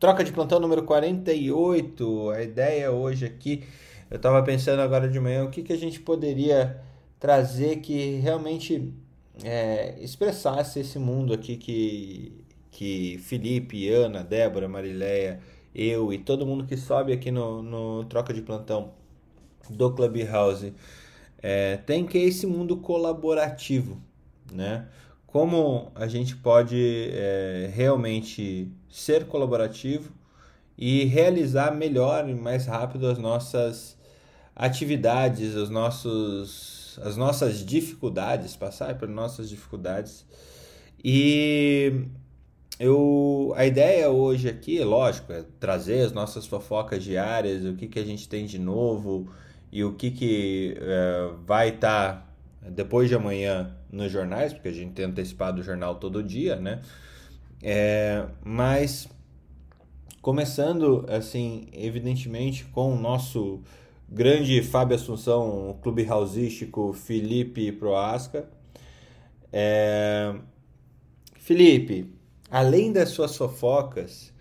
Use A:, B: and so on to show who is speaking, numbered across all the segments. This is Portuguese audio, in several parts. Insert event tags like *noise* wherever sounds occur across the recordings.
A: Troca de plantão número 48. A ideia hoje aqui, eu estava pensando agora de manhã o que, que a gente poderia trazer que realmente é, expressasse esse mundo aqui que, que Felipe, Ana, Débora, Marileia, eu e todo mundo que sobe aqui no, no Troca de Plantão do Clubhouse é, tem que é esse mundo colaborativo, né? como a gente pode é, realmente ser colaborativo e realizar melhor e mais rápido as nossas atividades, os nossos, as nossas dificuldades, passar por nossas dificuldades. E eu, a ideia hoje aqui, lógico, é trazer as nossas fofocas diárias, o que, que a gente tem de novo e o que, que é, vai estar tá depois de amanhã nos jornais, porque a gente tem antecipado o jornal todo dia, né? É, mas começando assim, evidentemente, com o nosso grande Fábio Assunção, clube hausístico Felipe Proasca. É, Felipe, além das suas fofocas,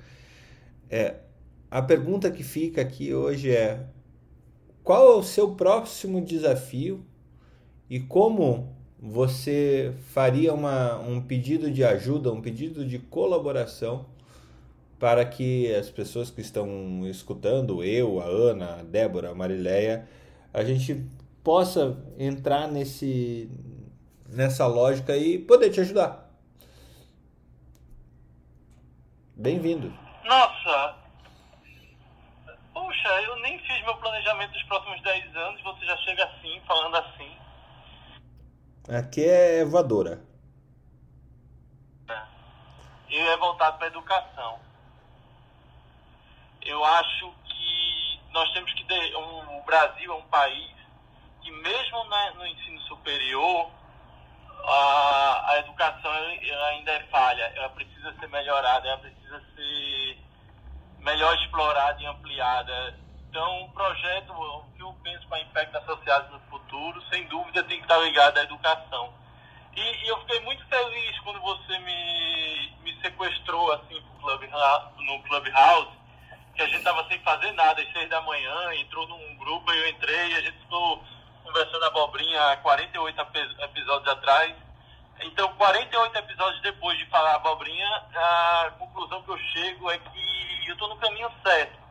A: é, a pergunta que fica aqui hoje é: qual é o seu próximo desafio e como você faria uma, um pedido de ajuda, um pedido de colaboração para que as pessoas que estão escutando, eu, a Ana, a Débora, a Marileia, a gente possa entrar nesse, nessa lógica e poder te ajudar. Bem-vindo.
B: Nossa! Puxa, eu nem fiz meu planejamento dos próximos 10 anos, você já chega assim, falando assim.
A: Aqui é voadora.
B: E é voltado para a educação. Eu acho que nós temos que. o Brasil é um país que, mesmo na, no ensino superior, a, a educação ainda é falha. Ela precisa ser melhorada, ela precisa ser melhor explorada e ampliada. Então, o projeto, o que eu penso para impactos associados no futuro, sem dúvida, tem que estar ligado à educação. E, e eu fiquei muito feliz quando você me, me sequestrou assim club, no Clubhouse, que a gente estava sem fazer nada, às seis da manhã, entrou num grupo, eu entrei, a gente ficou conversando abobrinha há 48 episódios atrás. Então, 48 episódios depois de falar abobrinha, a conclusão que eu chego é que eu estou no caminho certo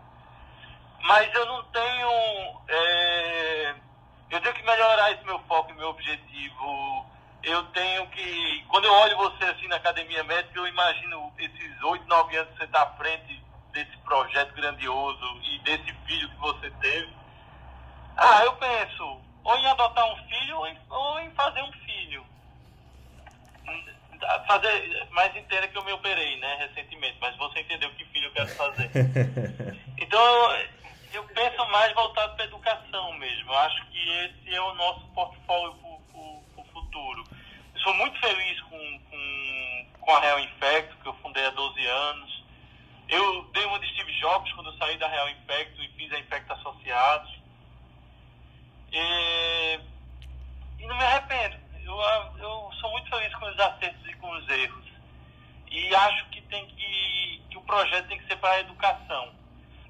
B: mas eu não tenho. É, eu tenho que melhorar esse meu foco e meu objetivo. Eu tenho que. Quando eu olho você assim na academia médica, eu imagino esses oito, nove anos que você está à frente desse projeto grandioso e desse filho que você teve. Ah, eu penso, ou em adotar um filho ou em, ou em fazer um filho. Fazer mais inteira que eu me operei, né, recentemente, mas você entendeu que filho eu quero fazer. *laughs* Então, eu penso mais voltado para a educação mesmo. Eu acho que esse é o nosso portfólio para o futuro. Eu sou muito feliz com, com, com a Real Infecto, que eu fundei há 12 anos. Eu dei uma de Steve Jobs quando eu saí da Real Infecto e fiz a Infecto Associados. E, e não me arrependo. Eu, eu sou muito feliz com os acertos e com os erros. E acho que tem que, que o projeto tem que ser para a educação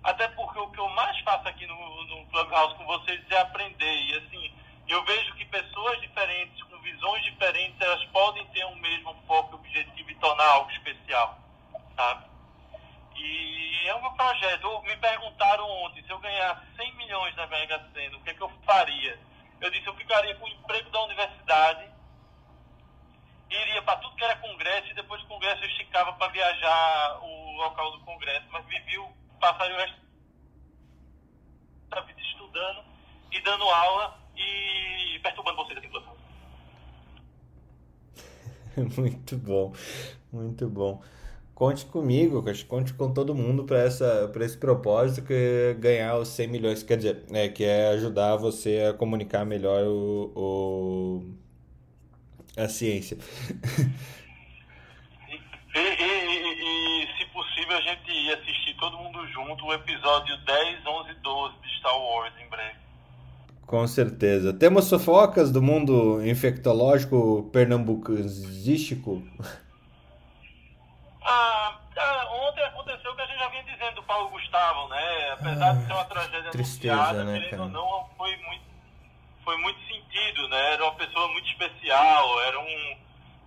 B: até porque o que eu mais faço aqui no, no Clubhouse com vocês é aprender. E assim, eu vejo que pessoas diferentes, com visões diferentes, elas podem ter um mesmo foco objetivo e tornar algo especial, sabe? E é meu projeto. Me perguntaram ontem se eu ganhasse 100 milhões na Mega Sena, o que, é que eu faria? Eu disse, eu ficaria com o emprego da universidade, iria para tudo que era congresso, e depois do congresso eu esticava para viajar o local do congresso, mas vivi o passaria o resto da vida estudando e dando aula e perturbando vocês assim, *laughs*
A: Muito bom, muito bom. conte comigo, conte com todo mundo para essa para esse propósito que é ganhar os 100 milhões, quer dizer, é, que é ajudar você a comunicar melhor o, o a ciência. *laughs*
B: E, e, e, e, se possível a gente ir assistir todo mundo junto o episódio 10, 11 e 12 de Star Wars em breve.
A: Com certeza. Temos fofocas do mundo infectológico pernambucanístico?
B: Ah, ah, ontem aconteceu o que a gente já vinha dizendo do Paulo Gustavo, né? Apesar ah, de ser uma tragédia
A: tristeza,
B: anunciada,
A: né,
B: querendo
A: cara?
B: ou não, foi muito, foi muito sentido, né? Era uma pessoa muito especial, era um...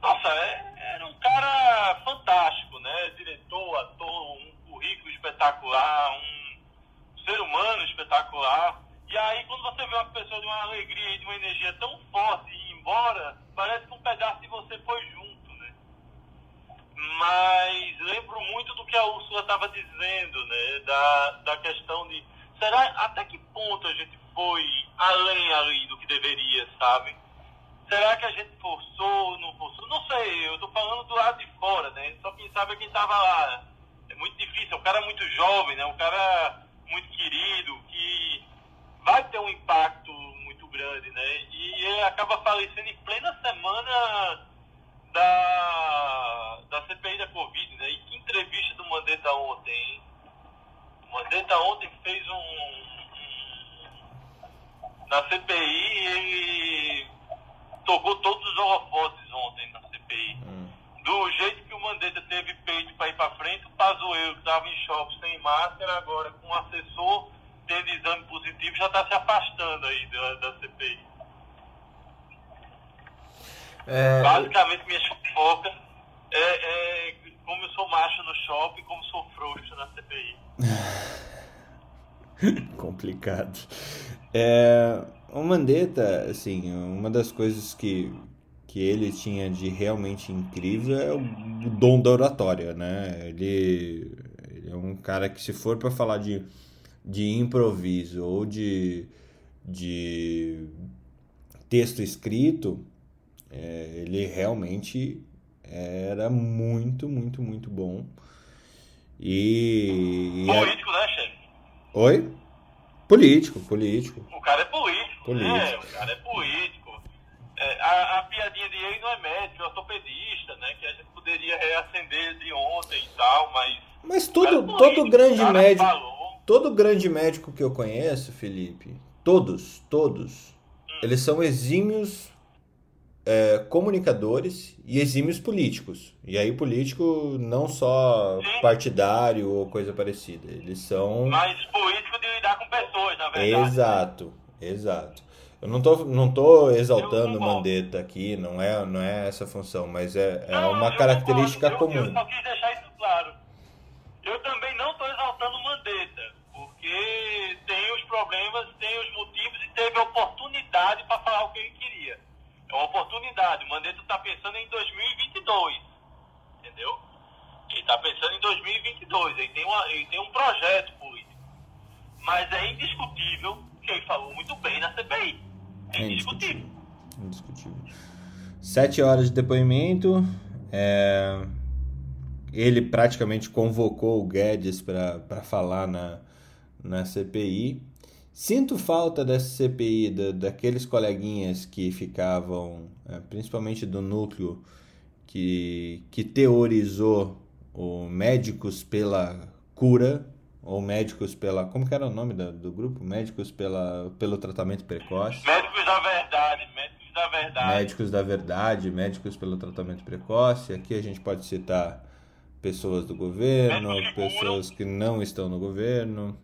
B: Nossa, é, era um cara fantástico, né? Diretor, ator, um currículo espetacular, um ser humano espetacular. E aí, quando você vê uma pessoa de uma alegria e de uma energia tão forte e ir embora, parece que um pedaço de você foi junto, né? Mas lembro muito do que a Úrsula estava dizendo, né? Da, da questão de será até que ponto a gente foi além ali do que deveria, sabe? Será que a gente forçou, não forçou? Não sei, eu tô falando do lado de fora, né? Só quem sabe é quem tava lá. Muito difícil, é um cara muito jovem, né? Um cara muito querido, que vai ter um impacto muito grande, né? E ele acaba falecendo em plena semana da, da CPI da Covid, né? E que entrevista do Mandetta ontem, hein? O Mandetta ontem fez um, um na CPI ele tocou todos os holofotes ontem na CPI.
A: Hum.
B: Do jeito que o Mandetta teve peito para ir para frente, o Pazuello, que estava em choque sem máscara, agora com o assessor tendo exame positivo, já está se afastando aí da, da CPI.
A: É,
B: Basicamente, minhas fofocas é, é como eu sou macho no shopping, como sou frouxo na CPI. *laughs*
A: complicado. É, o Mandetta, assim, uma das coisas que, que ele tinha de realmente incrível é o dom da oratória, né? Ele, ele é um cara que se for para falar de, de improviso ou de, de texto escrito, é, ele realmente era muito, muito, muito bom. E, e é-
B: Político, né, chefe?
A: Oi? Político, político.
B: O cara é político.
A: Político.
B: É, o cara é político. A, a piadinha de ele não é médico, é ortopedista, né? Que a gente poderia reacender de ontem e tal, mas.
A: Mas todo,
B: político,
A: todo grande médico,
B: falou.
A: todo grande médico que eu conheço, Felipe, todos, todos, eles são exímios é, comunicadores e exímios políticos. E aí político não só
B: Sim.
A: partidário ou coisa parecida, eles são
B: Mas político de lidar com pessoas, na verdade.
A: Exato, exato. Eu não tô, não tô exaltando o. Mandetta aqui, não é, não é essa função, mas é, é
B: Não,
A: uma característica.
B: Eu-
A: comum.
B: Eu só quis deixar isso claro. Eu também não estou exaltando o Mandetta, porque tem os problemas, tem os motivos e teve a oportunidade para falar o que ele queria. É uma oportunidade. O Mandetta está pensando em 2022, entendeu? Ele está pensando em 2022. Ele tem, uma, ele tem um projeto político. Mas é indiscutível que ele falou muito bem na CPI. É indiscutível.
A: Indiscutível. Sete horas de depoimento. é, Ele praticamente convocou o Guedes para falar na, na CPI. Sinto falta dessa CPI, da, daqueles coleguinhas que ficavam, é, principalmente do núcleo, que, que teorizou o Médicos pela Cura, ou Médicos pela. Como que era o nome da- do grupo? Médicos pela, pelo Tratamento Precoce.
B: Médicos da verdade, médicos da verdade.
A: Médicos da Verdade, Médicos pelo Tratamento Precoce. Aqui a gente pode citar pessoas do governo, pessoas que não estão no governo.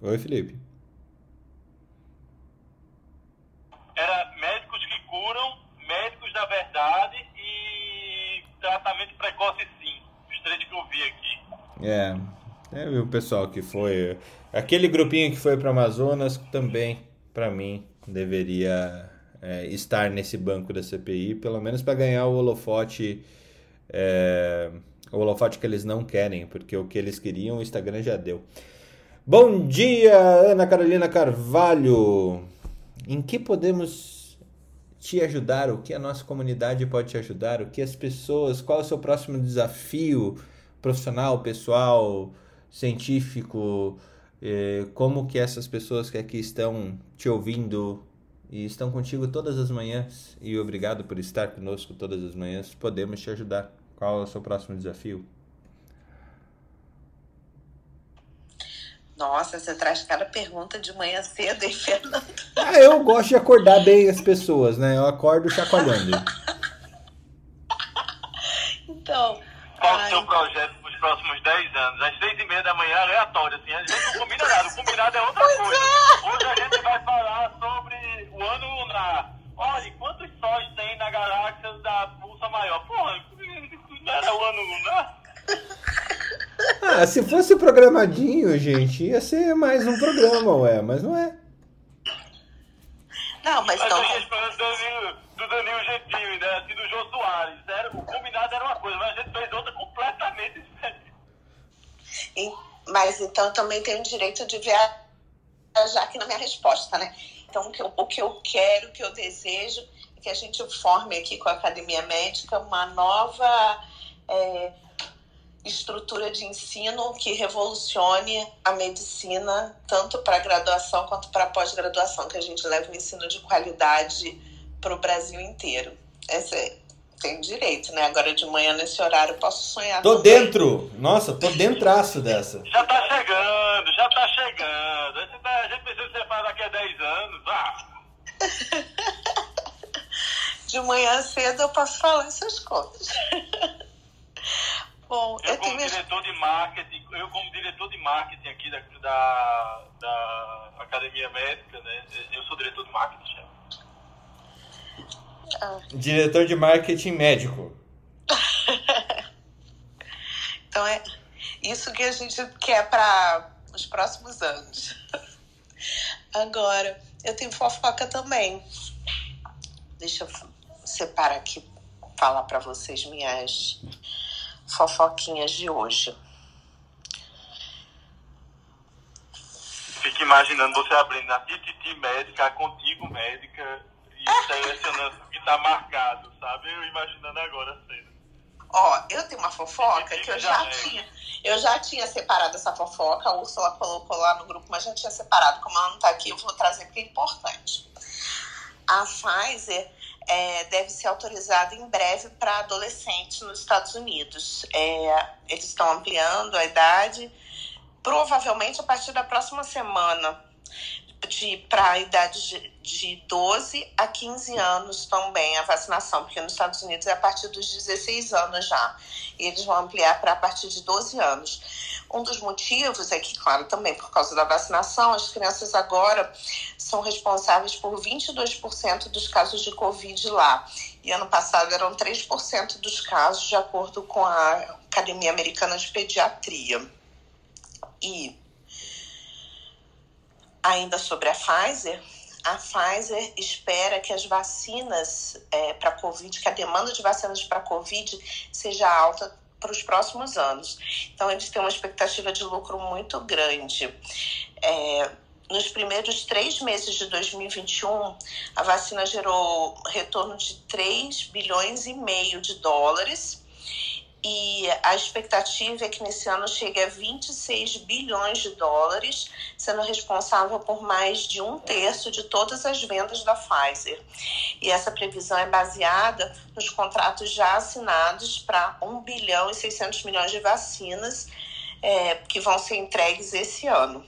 A: Oi, Felipe.
B: Era médicos que curam, médicos da verdade e tratamento precoce sim. Os três que eu vi aqui.
A: É, é o pessoal que foi. Aquele grupinho que foi para Amazonas também, para mim, deveria é, estar nesse banco da CPI, pelo menos para ganhar o holofote. é, o holofote que eles não querem, porque o que eles queriam o Instagram já deu. Bom dia, Ana Carolina Carvalho. Em que podemos te ajudar, o que a nossa comunidade pode te ajudar, o que as pessoas, qual é o seu próximo desafio profissional, pessoal, científico, eh, como que essas pessoas que aqui estão te ouvindo e estão contigo todas as manhãs e obrigado por estar conosco todas as manhãs, podemos te ajudar. Qual é o seu próximo desafio?
C: Nossa, você traz cada pergunta de manhã cedo, hein, Fernando?
A: Ah, eu gosto de acordar bem as pessoas, né? Eu acordo chacoalhando.
C: então.
B: Qual o seu projeto para os próximos 10 anos? Às 6 e meia da manhã, aleatório, assim. A gente não combina nada. O combinado é outra
C: Pois
B: coisa.
C: é.
B: Hoje a gente vai falar sobre o ano lunar. Olha, quantos sóis tem na galáxia da Pulsa Maior? Porra, não era o ano lunar?
A: Ah, se fosse programadinho, gente, ia ser mais um programa, ué, mas não é.
C: Não, mas
B: Mas
C: então.
B: Do Danilo, Gentili, né? Assim, do Jô Soares. Era, o combinado era uma coisa, mas a gente fez outra completamente diferente.
C: em- Mas então também tenho o direito de viajar aqui na minha resposta, né? Então, o que eu, o que eu quero, o que eu desejo é que a gente forme aqui com a Academia Médica uma nova é, estrutura de ensino que revolucione a medicina, tanto para graduação quanto para pós-graduação, que a gente leve um ensino de qualidade para o Brasil inteiro. Essa é, tem direito, né? Agora de manhã, nesse horário, eu posso sonhar.
A: Tô
C: também.
A: dentro! Nossa, tô dentraço dessa.
B: Já tá chegando, já tá chegando. A gente, tá, a gente precisa ser para daqui a 10 anos. Ah, *laughs*
C: de manhã cedo eu posso falar essas coisas. *laughs* Bom,
B: eu
C: eu tenho
B: como
C: minhas...
B: diretor de marketing, eu como diretor de marketing aqui da, da, da Academia Médica, né? Eu sou diretor de marketing, chefe.
C: Ah,
A: Diretor de marketing médico. *laughs*
C: Então é isso que a gente quer para os próximos anos. *laughs* Agora, eu tenho fofoca também. Deixa eu separar aqui, falar para vocês minhas fofoquinhas de hoje.
B: Fico imaginando você abrindo a Tititi Médica, a Contigo Médica e selecionando tá marcado, sabe? Eu imaginando agora a cena.
C: Ó, eu tenho uma fofoca que eu já
B: Já
C: tinha. Eu já tinha separado essa fofoca, a Úrsula colocou lá no grupo, mas já tinha separado. Como ela não tá aqui, eu vou trazer porque é importante. A Pfizer é, deve ser autorizada em breve para adolescentes nos Estados Unidos. É, eles estão ampliando a idade, provavelmente a partir da próxima semana, para a idade de, de 12 a 15 anos também a vacinação, porque nos Estados Unidos é a partir dos 16 anos já. E eles vão ampliar para a partir de 12 anos. Um dos motivos é que, claro, também por causa da vacinação, as crianças agora são responsáveis por 22% dos casos de Covid lá. E ano passado eram 3% dos casos, de acordo com a Academia Americana de Pediatria. E ainda sobre a Pfizer, a Pfizer espera que as vacinas é, para Covid, que a demanda de vacinas para Covid seja alta para os próximos anos. Então, eles têm uma expectativa de lucro muito grande. É, nos primeiros três meses de 2021, a vacina gerou retorno de 3 bilhões e meio de dólares. E a expectativa é que nesse ano chegue a 26 bilhões de dólares, sendo responsável por mais de um terço de todas as vendas da Pfizer. E essa previsão é baseada nos contratos já assinados para 1 bilhão e 600 milhões de vacinas é, que vão ser entregues esse ano.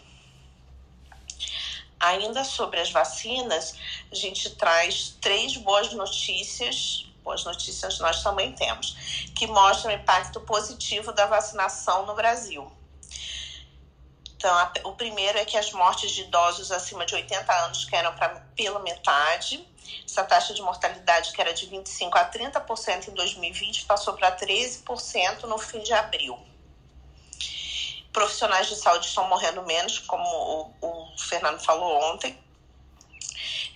C: Ainda sobre as vacinas, a gente traz três boas notícias. Boas notícias nós também temos, que mostram o impacto positivo da vacinação no Brasil. Então, a, o primeiro é que as mortes de idosos acima de 80 anos caíram para pela metade. Essa taxa de mortalidade, que era de 25% a 30% em 2020, passou para 13% no fim de abril profissionais de saúde estão morrendo menos, como o, o Fernando falou ontem.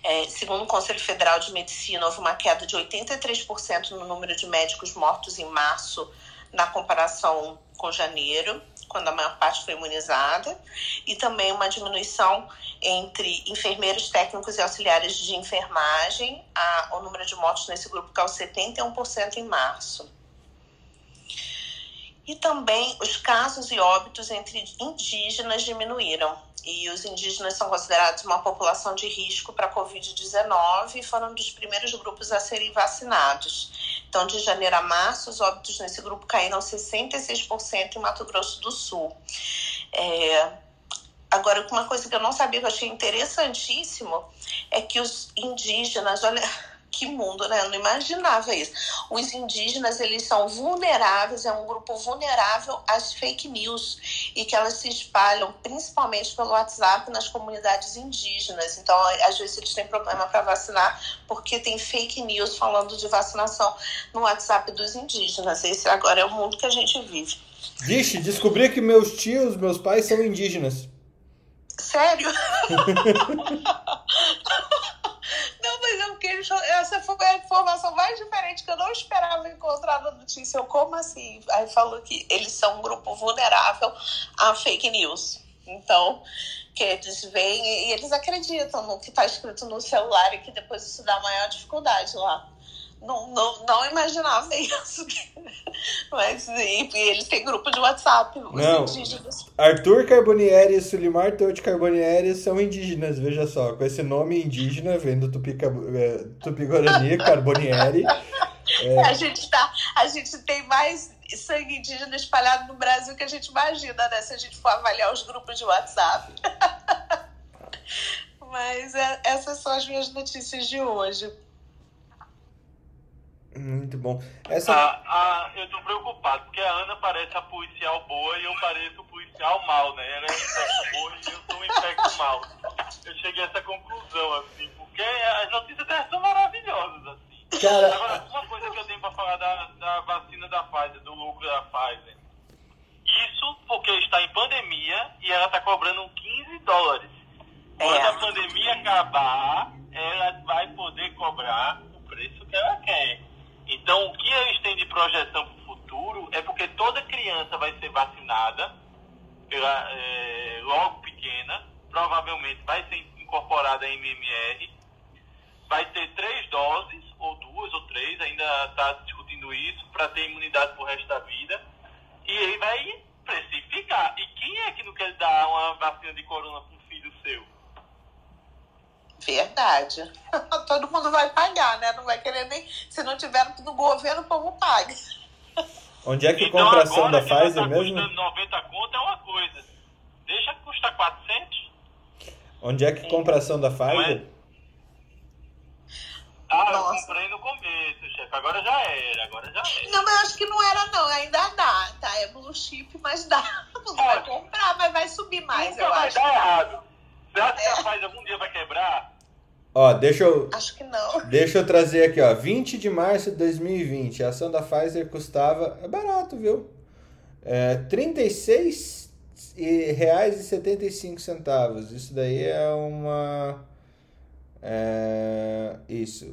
C: É, segundo o Conselho Federal de Medicina, houve uma queda de 83% no número de médicos mortos em março, na comparação com janeiro. quando a maior parte foi imunizada, e também uma diminuição entre enfermeiros técnicos e auxiliares de enfermagem. A, o número de mortes nesse grupo caiu 71% em março. E também os casos e óbitos entre indígenas diminuíram. E os indígenas são considerados uma população de risco para a Covid-19 e foram dos primeiros grupos a serem vacinados. Então, de janeiro a março, os óbitos nesse grupo caíram 66% em Mato Grosso do Sul. É... Agora, uma coisa que eu não sabia, que eu achei interessantíssimo, é que os indígenas, olha que mundo, né? Eu não imaginava isso. Os indígenas, eles são vulneráveis, é um grupo vulnerável às fake news e que elas se espalham principalmente pelo WhatsApp nas comunidades indígenas. Então, às vezes eles têm problema para vacinar porque tem fake news falando de vacinação no WhatsApp dos indígenas. Esse agora é o mundo que a gente vive.
A: Vixe, descobri que meus tios, meus pais são indígenas.
C: Sério? *laughs* Não, mas é porque eles, essa foi a informação mais diferente que eu não esperava encontrar na notícia. Eu, como assim? Aí falou que eles são um grupo vulnerável a fake news. Então, que eles veem e eles acreditam no que está escrito no celular e que depois isso dá maior dificuldade lá não, não, não imaginava isso. *laughs* Mas e, eles têm grupo de WhatsApp, os não. indígenas.
A: Arthur Carbonieri e Sulimar Tote Carbonieri são indígenas, veja só. Com esse nome indígena, vem do Tupi, é, Tupi Guarani, *laughs* Carbonieri.
C: É... A, gente tá, a gente tem mais sangue indígena espalhado no Brasil que a gente imagina, né? Se a gente for avaliar os grupos de WhatsApp. *laughs* Mas é, essas são as minhas notícias de hoje.
A: Muito bom. Essa...
B: Ah, ah, eu tô preocupado, porque a Ana parece a policial boa e eu pareço o policial mal, né? Ela é infecto boa e eu sou um infecto mal. Eu cheguei a essa conclusão, assim, porque as notícias dela são maravilhosas, assim. Cara... Agora, uma coisa que eu tenho pra falar da, da vacina da Pfizer, do lucro da Pfizer. Isso porque está em pandemia e ela está cobrando 15 dólares. Quando é. a pandemia acabar, ela vai poder cobrar o preço que ela quer. Então, o que eles têm de projeção para o futuro é porque toda criança vai ser vacinada, pela, é, logo pequena, provavelmente vai ser incorporada a MMR, vai ter três doses, ou duas ou três, ainda está discutindo isso, para ter imunidade para o resto da vida, e ele vai precificar. E quem é que não quer dar uma vacina de corona para um filho seu?
C: Verdade. *laughs* Todo mundo vai pagar, né? Não vai querer nem. Se não tiver no governo, o povo paga.
A: Onde é que então, compra da Pfizer tá mesmo?
B: 90 conto é uma coisa. Deixa custar 400.
A: Onde é que compra a ação da Pfizer?
B: Ah, Nossa. eu comprei no começo, chefe. Agora já era, agora já era.
C: Não, mas eu acho que não era, não. Ainda dá, tá? É blue chip, mas dá. *laughs* Não vai comprar, mas vai subir mais,
B: Nunca
C: eu
B: vai
C: acho.
B: dar errado. Você acha que a Pfizer algum dia vai quebrar?
A: Ó, deixa eu.
C: Acho que não.
A: Deixa eu trazer aqui, ó. 20 de março de 2020. A ação da Pfizer custava. É barato, viu? É, 36 reais e 75 centavos. Isso daí é uma. É, isso.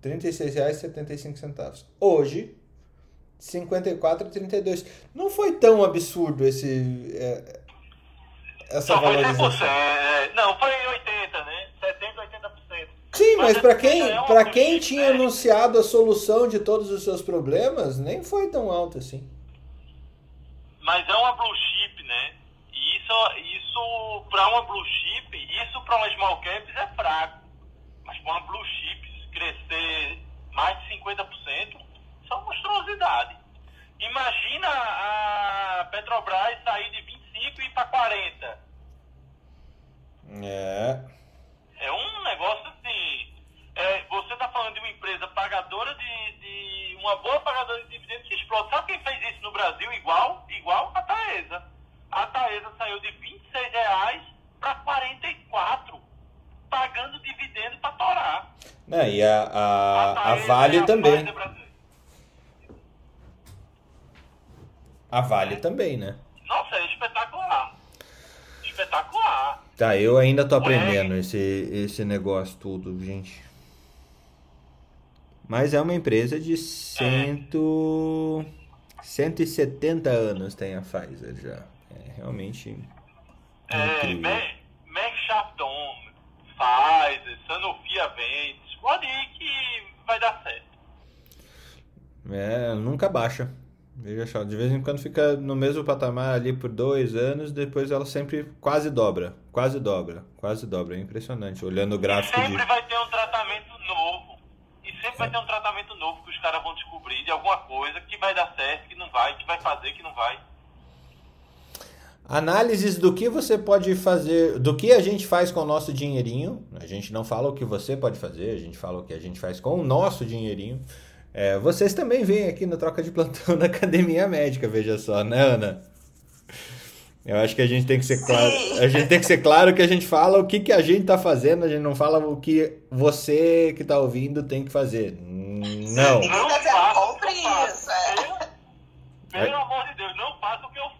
A: 36 reais e 75 centavos. Hoje, 54,32. Não foi tão absurdo esse. É, essa
B: Só
A: valorização.
B: Foi 100%. É, não, foi 80, né? 70, 80%.
A: Sim, mas, mas para quem, é pra quem tinha né? anunciado a solução de todos os seus problemas, nem foi tão alto assim.
B: Mas é uma blue chip, né? E isso, isso para uma blue chip, isso para uma small caps é fraco. Mas para uma blue chip crescer mais de 50%, isso é uma monstruosidade. Imagina a Petrobras sair de 25 e ir para 40.
A: É.
B: É um negócio assim. É, você está falando de uma empresa pagadora de, de, uma boa pagadora de dividendos que explode. Sabe quem fez isso no Brasil igual? Igual a Taesa. A Taesa saiu de 26 reais para 44, pagando dividendo para torar.
A: Não, e a, a, a, a Vale é a também. A Vale também, né?
B: Nossa, é espetacular. Espetacular.
A: Tá, eu ainda tô aprendendo esse, esse negócio tudo, gente. Mas é uma empresa de cento... É. 170 anos tem a Pfizer já. é realmente.
B: É, Merck Chapton, Pfizer, Sanofi Aventis, pode ir que vai dar certo.
A: É, nunca baixa. Veja só, de vez em quando fica no mesmo patamar ali por dois anos, depois ela sempre quase dobra, quase dobra, quase dobra. É impressionante, olhando o gráfico
B: sempre
A: de...
B: vai ter um tratamento novo. E sempre vai ter um tratamento novo que os caras vão descobrir de alguma coisa que vai dar certo, que não vai, que vai fazer, que não vai.
A: Análises do que você pode fazer, do que a gente faz com o nosso dinheirinho. A gente não fala o que você pode fazer, a gente fala o que a gente faz com o nosso dinheirinho. É, vocês também vêm aqui no Troca de Plantão da Academia Médica, veja só, né, Ana? Eu acho que a gente tem que ser claro. A gente tem que ser claro que a gente fala o que, que a gente está fazendo, a gente não fala o que você que está ouvindo tem que fazer. Não.
B: Não faça isso, é. Pelo amor de Deus, não faça o que eu faço.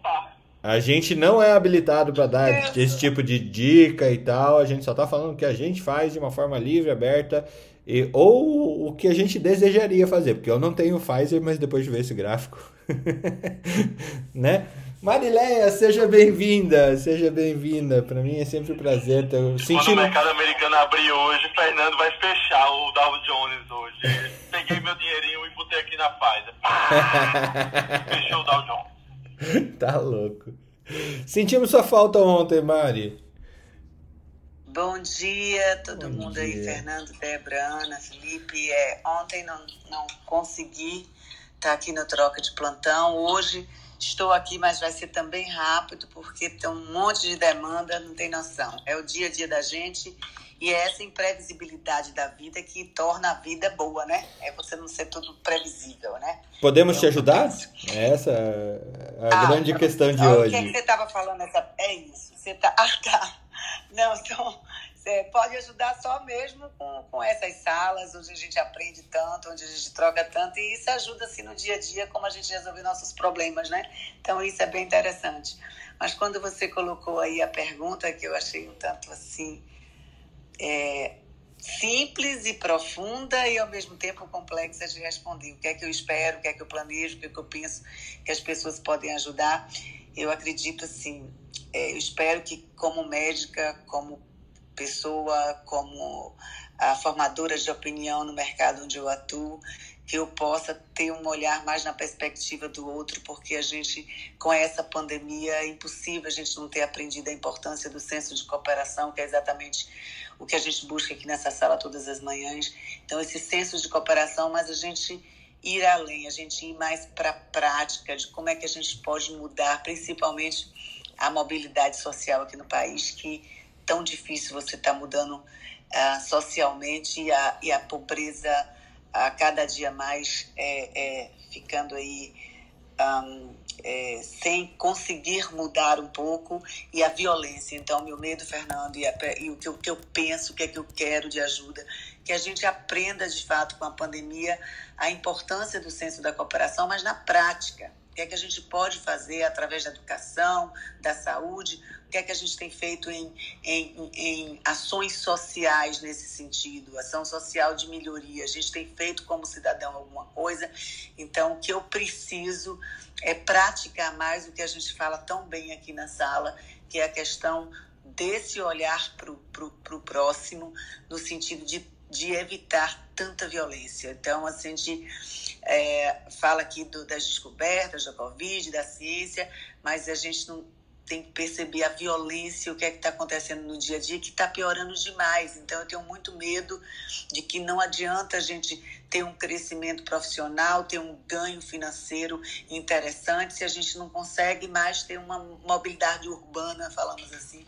A: A gente não é habilitado para dar esse tipo de dica e tal. A gente só está falando o que a gente faz de uma forma livre, aberta e, ou o que a gente desejaria fazer, porque eu não tenho Pfizer, mas depois de ver esse gráfico, *laughs* né? Marileia, seja bem-vinda, seja bem-vinda. Para mim é sempre um prazer ter
B: sentindo... Quando o mercado americano abrir hoje, Fernando vai fechar o Dow Jones hoje. *laughs* Peguei meu dinheirinho e botei aqui na Pfizer. *laughs* Fechou o Dow Jones. *laughs*
A: Tá louco. Sentimos sua falta ontem, Mari.
D: Bom dia, todo Bom mundo dia. aí, Fernando, Debra, Ana, Felipe. É, ontem não, não consegui estar aqui no troca de plantão. Hoje estou aqui, mas vai ser também rápido, porque tem um monte de demanda, não tem noção. É o dia a dia da gente e é essa imprevisibilidade da vida que torna a vida boa, né? É você não ser tudo previsível, né?
A: Podemos te ajudar? Essa é a ah, grande questão de hoje.
D: O que, é que você estava falando? Essa... É isso. Você tá... *laughs* Ah, tá. Não, então, você pode ajudar só mesmo com, com essas salas onde a gente aprende tanto, onde a gente troca tanto, e isso ajuda assim no dia a dia como a gente resolve nossos problemas, né? Então isso é bem interessante. Mas quando você colocou aí a pergunta que eu achei um tanto assim é, simples e profunda e ao mesmo tempo complexa de responder. O que é que eu espero, o que é que eu planejo, o que é que eu penso que as pessoas podem ajudar? Eu acredito assim, é, eu espero que como médica, como pessoa, como a formadora de opinião no mercado onde eu atuo, que eu possa ter um olhar mais na perspectiva do outro, porque a gente, com essa pandemia, é impossível a gente não ter aprendido a importância do senso de cooperação, que é exatamente o que a gente busca aqui nessa sala todas as manhãs. Então, esse senso de cooperação, mas a gente ir além, a gente ir mais para a prática de como é que a gente pode mudar, principalmente a mobilidade social aqui no país, que tão difícil você está mudando uh, socialmente e a, e a pobreza a cada dia mais é, é ficando aí um, é, sem conseguir mudar um pouco e a violência. Então, meu medo, Fernando, e, a, e o, que eu, que eu penso, o que é que eu quero de ajuda, que a gente aprenda de fato com a pandemia a importância do senso da cooperação, mas na prática. O que é que a gente pode fazer através da educação, da saúde, que é que a gente tem feito em, em, em ações sociais nesse sentido, ação social de melhoria. A gente tem feito como cidadão alguma coisa. Então, o que eu preciso é praticar mais o que a gente fala tão bem aqui na sala, que é a questão desse olhar para o próximo, no sentido de, de evitar tanta violência. Então, assim, a gente é, fala aqui do, das descobertas da Covid, da ciência, mas a gente não tem que perceber a violência, o que é que está acontecendo no dia a dia, que está piorando demais. Então, eu tenho muito medo de que não adianta a gente ter um crescimento profissional, ter um ganho financeiro interessante, se a gente não consegue mais ter uma mobilidade urbana, falamos assim,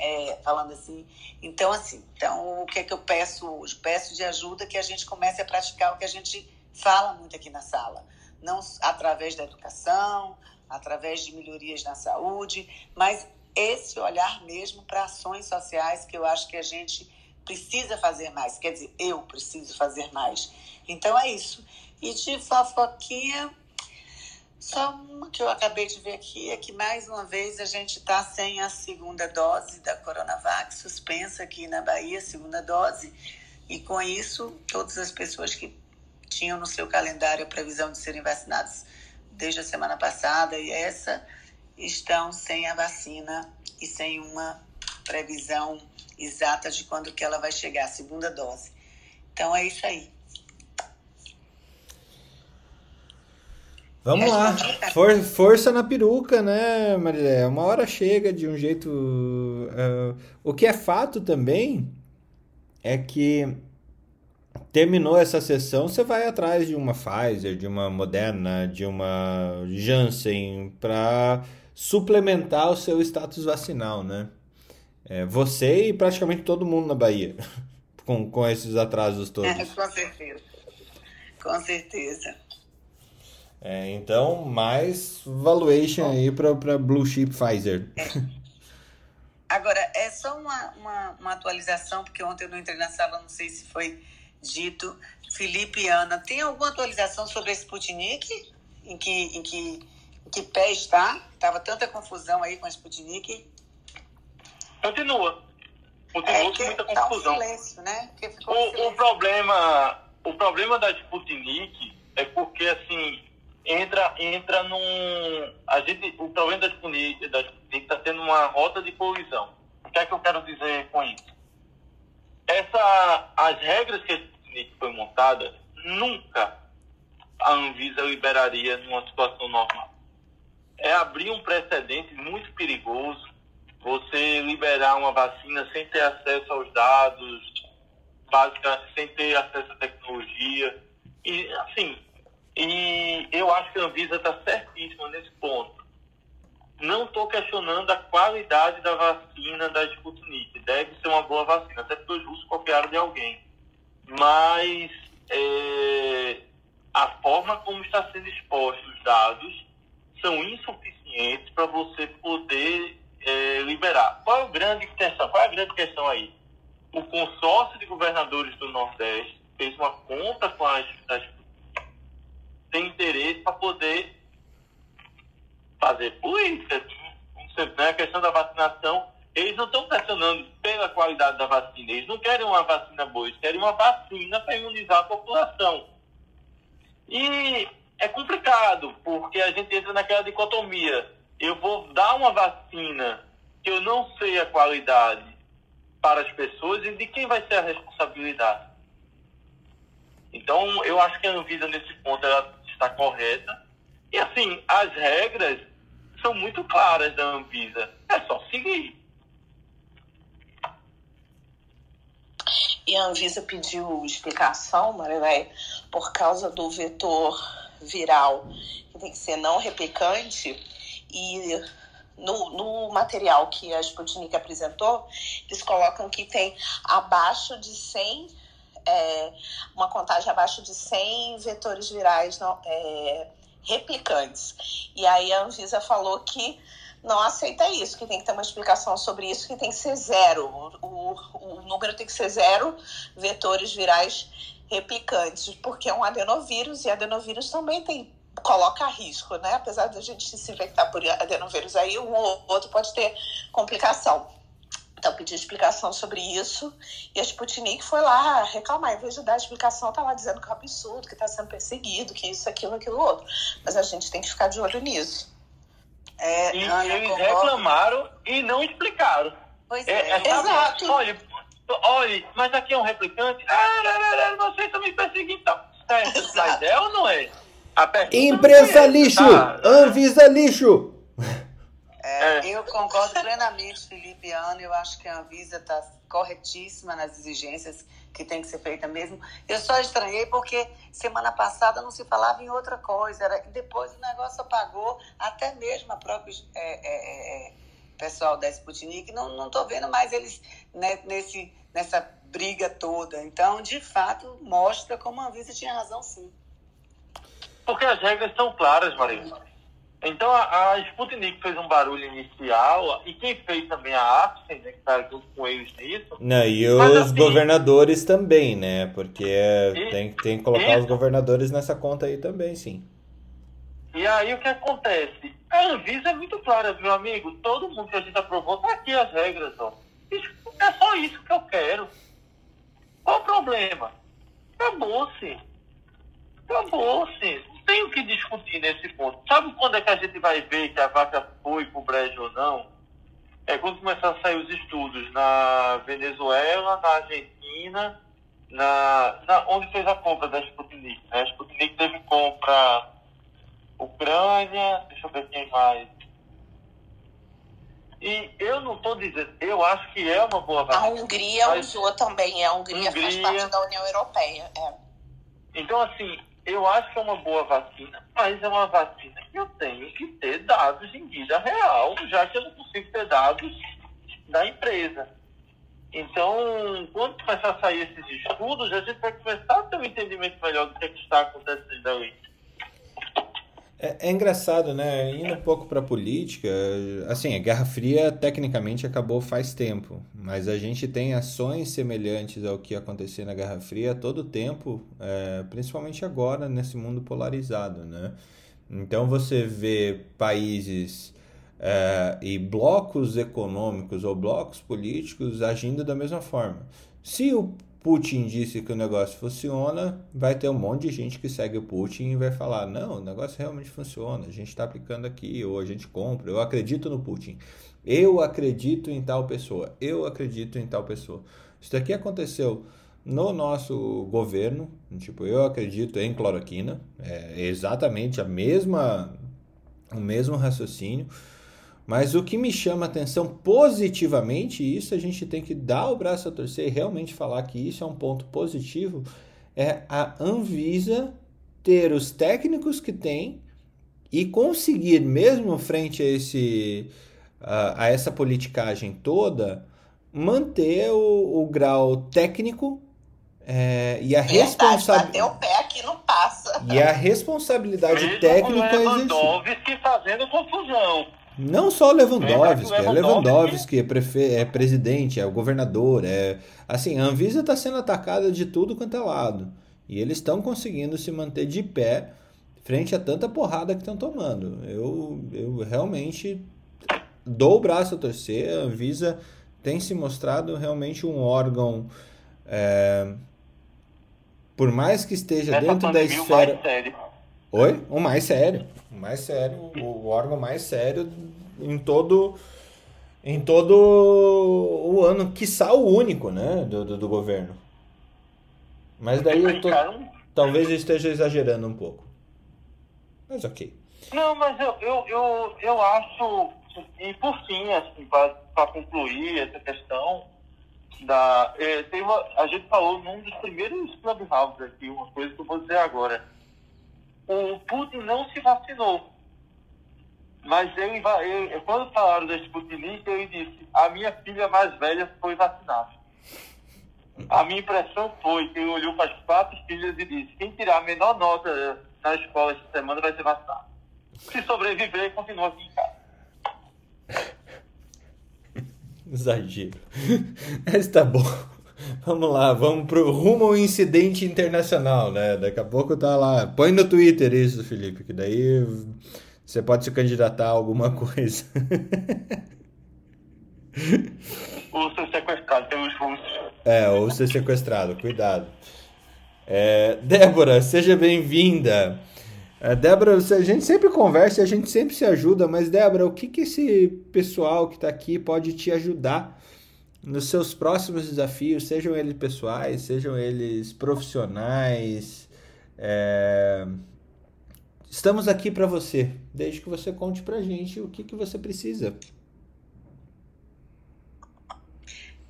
D: é, falando assim. Então, assim, então, o que é que eu peço hoje? Peço de ajuda que a gente comece a praticar o que a gente fala muito aqui na sala, não através da educação, através de melhorias na saúde, mas esse olhar mesmo para ações sociais que eu acho que a gente precisa fazer mais. Quer dizer, eu preciso fazer mais. Então é isso. E de fofoquinha, só uma que eu acabei de ver aqui é que mais uma vez a gente está sem a segunda dose da Coronavac, suspensa aqui na Bahia, segunda dose. E com isso, todas as pessoas que tinham no seu calendário a previsão de serem vacinadas desde a semana passada e essa estão sem a vacina e sem uma previsão exata de quando que ela vai chegar, a segunda dose. Então é isso aí.
A: Vamos lá. For, força na peruca, né, Marilé? Uma hora chega de um jeito. Uh, o que é fato também é que terminou essa sessão, você vai atrás de uma Pfizer, de uma Moderna, de uma Janssen para suplementar o seu status vacinal, né? É, você e praticamente todo mundo na Bahia, *laughs* com, com esses atrasos todos. É,
D: com certeza. Com certeza.
A: É, então, mais valuation aí para Blue Chip Pfizer.
D: É. Agora, é só uma, uma, uma, atualização, porque ontem eu não entrei na sala, não sei se foi dito. Felipe e Ana, tem alguma atualização sobre a Sputnik? Em que, em que, em que pé está? Tava tanta confusão aí com a Sputnik.
B: Continua. Continua é, com muita confusão.
D: Tá um silêncio, né?
B: O, um o, problema, o problema da Sputnik é porque, assim, entra, entra num. A gente, o problema da Sputnik está tendo uma rota de colisão. O que é que eu quero dizer com isso? Essa, as regras que foi montada, nunca a Anvisa liberaria numa situação normal. É abrir um precedente muito perigoso você liberar uma vacina sem ter acesso aos dados, basicamente sem ter acesso à tecnologia. E, assim, e eu acho que a Anvisa está certíssima nesse ponto. Não estou questionando a qualidade da vacina da Sputnik. Deve ser uma boa vacina, até porque os russos copiaram de alguém. Mas é, a forma como está sendo expostos os dados são insuficientes para você poder é, liberar. Qual é a grande questão? Qual é a grande questão aí? O consórcio de governadores do Nordeste fez uma conta com as, as tem interesse para poder fazer política. Né? A questão da vacinação, eles não estão pressionando pela qualidade da vacina, eles não querem uma vacina boa, eles querem uma vacina para imunizar a população. E é complicado, porque a gente entra naquela dicotomia eu vou dar uma vacina que eu não sei a qualidade para as pessoas e de quem vai ser a responsabilidade. Então, eu acho que a Anvisa, nesse ponto, ela está correta. E, assim, as regras são muito claras da Anvisa. É só seguir.
C: E a Anvisa pediu explicação, Marilé, por causa do vetor viral, que tem que ser não replicante e no, no material que a Sputnik apresentou, eles colocam que tem abaixo de 100, é, uma contagem abaixo de 100 vetores virais não, é, replicantes. E aí a Anvisa falou que não aceita isso, que tem que ter uma explicação sobre isso, que tem que ser zero. O, o, o número tem que ser zero vetores virais replicantes, porque é um adenovírus e adenovírus também tem coloca risco, né? Apesar de a gente se infectar por adenovírus aí, um ou outro pode ter complicação. Então, pedi explicação sobre isso e a Sputnik foi lá reclamar. Em vez de dar explicação, tá lá dizendo que é um absurdo, que está sendo perseguido, que isso, aquilo, aquilo, outro. Mas a gente tem que ficar de olho nisso.
B: É, e Ana, eles concordo. reclamaram e não explicaram.
D: Pois é. é,
B: é Exato. Olha, olha, mas aqui é um replicante. Ah, vocês estão me perseguindo. Então. É, mas é ou não é?
A: Imprensa é, lixo! Tá. Anvisa lixo!
D: É, é. eu concordo plenamente, Felipe Ano. Eu acho que a Anvisa está corretíssima nas exigências que tem que ser feita mesmo. Eu só estranhei porque semana passada não se falava em outra coisa. Era, depois o negócio apagou, até mesmo a própria é, é, é pessoal da Sputnik. Não estou vendo mais eles né, nesse, nessa briga toda. Então, de fato, mostra como a Anvisa tinha razão sim.
B: Porque as regras são claras, Marisa. Então a, a Sputnik fez um barulho inicial e quem fez também a Apsen, né, que está junto com eles nisso.
A: Não, e os assim, governadores também, né? Porque e, tem, tem que colocar os governadores nessa conta aí também, sim.
B: E aí o que acontece? A Anvisa é muito clara, meu amigo. Todo mundo que a gente aprovou, tá aqui as regras, ó. É só isso que eu quero. Qual o problema? Acabou-se. Acabou-se. Tem o que discutir nesse ponto. Sabe quando é que a gente vai ver que a vaca foi pro brejo ou não? É quando começar a sair os estudos na Venezuela, na Argentina, na, na onde fez a compra da Sputnik. Né? A Sputnik teve compra Ucrânia, deixa eu ver quem mais. E eu não estou dizendo, eu acho que é uma boa vacina.
C: A Hungria mas... usou também, a Hungria, Hungria faz parte da União Europeia. É.
B: Então, assim, eu acho que é uma boa vacina, mas é uma vacina que eu tenho que ter dados em vida real, já que eu não consigo ter dados da empresa. Então, quando começar a sair esses estudos, a gente vai começar a ter um entendimento melhor do que, é está acontecendo ali.
A: É, é, engraçado, né? Indo um pouco para a política, assim, a Guerra Fria tecnicamente acabou faz tempo, mas a gente tem ações semelhantes ao que acontecia na Guerra Fria todo o tempo, é, principalmente agora nesse mundo polarizado, né? Então você vê países é, e blocos econômicos ou blocos políticos agindo da mesma forma. Se o Putin disse que o negócio funciona, vai ter um monte de gente que segue o Putin e vai falar: não, o negócio realmente funciona, a gente está aplicando aqui, ou a gente compra, eu acredito no Putin, eu acredito em tal pessoa, eu acredito em tal pessoa. Isso daqui aconteceu no nosso governo, tipo, eu acredito em cloroquina, é exatamente a mesma, o mesmo raciocínio. Mas o que me chama atenção positivamente, e isso a gente tem que dar o braço a torcer e realmente falar que isso é um ponto positivo, é a Anvisa ter os técnicos que tem e conseguir, mesmo frente a, esse, a, a essa politicagem toda, manter o, o grau técnico é, e a responsabilidade.
C: o pé aqui não passa.
A: E a responsabilidade Mesmo técnica.
B: Lewandowski fazendo confusão.
A: Não só Lewandowski, é Lewandowski, é, prefe... é presidente, é o governador, é assim, a Anvisa está sendo atacada de tudo quanto é lado. E eles estão conseguindo se manter de pé frente a tanta porrada que estão tomando. Eu, eu realmente dou o braço a torcer, a Anvisa tem se mostrado realmente um órgão é... por mais que esteja Essa dentro da esfera. Oi? O mais sério mais sério, o órgão mais sério em todo em todo o ano, quiçá o único, né, do, do, do governo. Mas daí eu tô, talvez eu esteja exagerando um pouco. Mas ok.
B: Não, mas eu, eu, eu, eu acho, e por fim, assim, para concluir essa questão, da, é, tem uma, a gente falou num dos primeiros clubhouse aqui, uma coisa que eu vou dizer agora o Putin não se vacinou. Mas ele, quando falaram da Sputnik, ele disse: a minha filha mais velha foi vacinada. A minha impressão foi que ele olhou para as quatro filhas e disse: quem tirar a menor nota na escola esta semana vai ser vacinado. Se sobreviver, continua aqui em casa. *laughs*
A: Exagero. *laughs* Mas tá bom. *laughs* Vamos lá, vamos pro rumo ao incidente internacional, né? Daqui a pouco tá lá. Põe no Twitter isso, Felipe, que daí você pode se candidatar a alguma *laughs* coisa.
B: ou ser sequestrado pelos russos.
A: É, ou ser sequestrado, cuidado. É, Débora, seja bem-vinda. É, Débora, a gente sempre conversa, a gente sempre se ajuda, mas Débora, o que, que esse pessoal que está aqui pode te ajudar nos seus próximos desafios, sejam eles pessoais, sejam eles profissionais. É... Estamos aqui para você, desde que você conte para gente o que, que você precisa.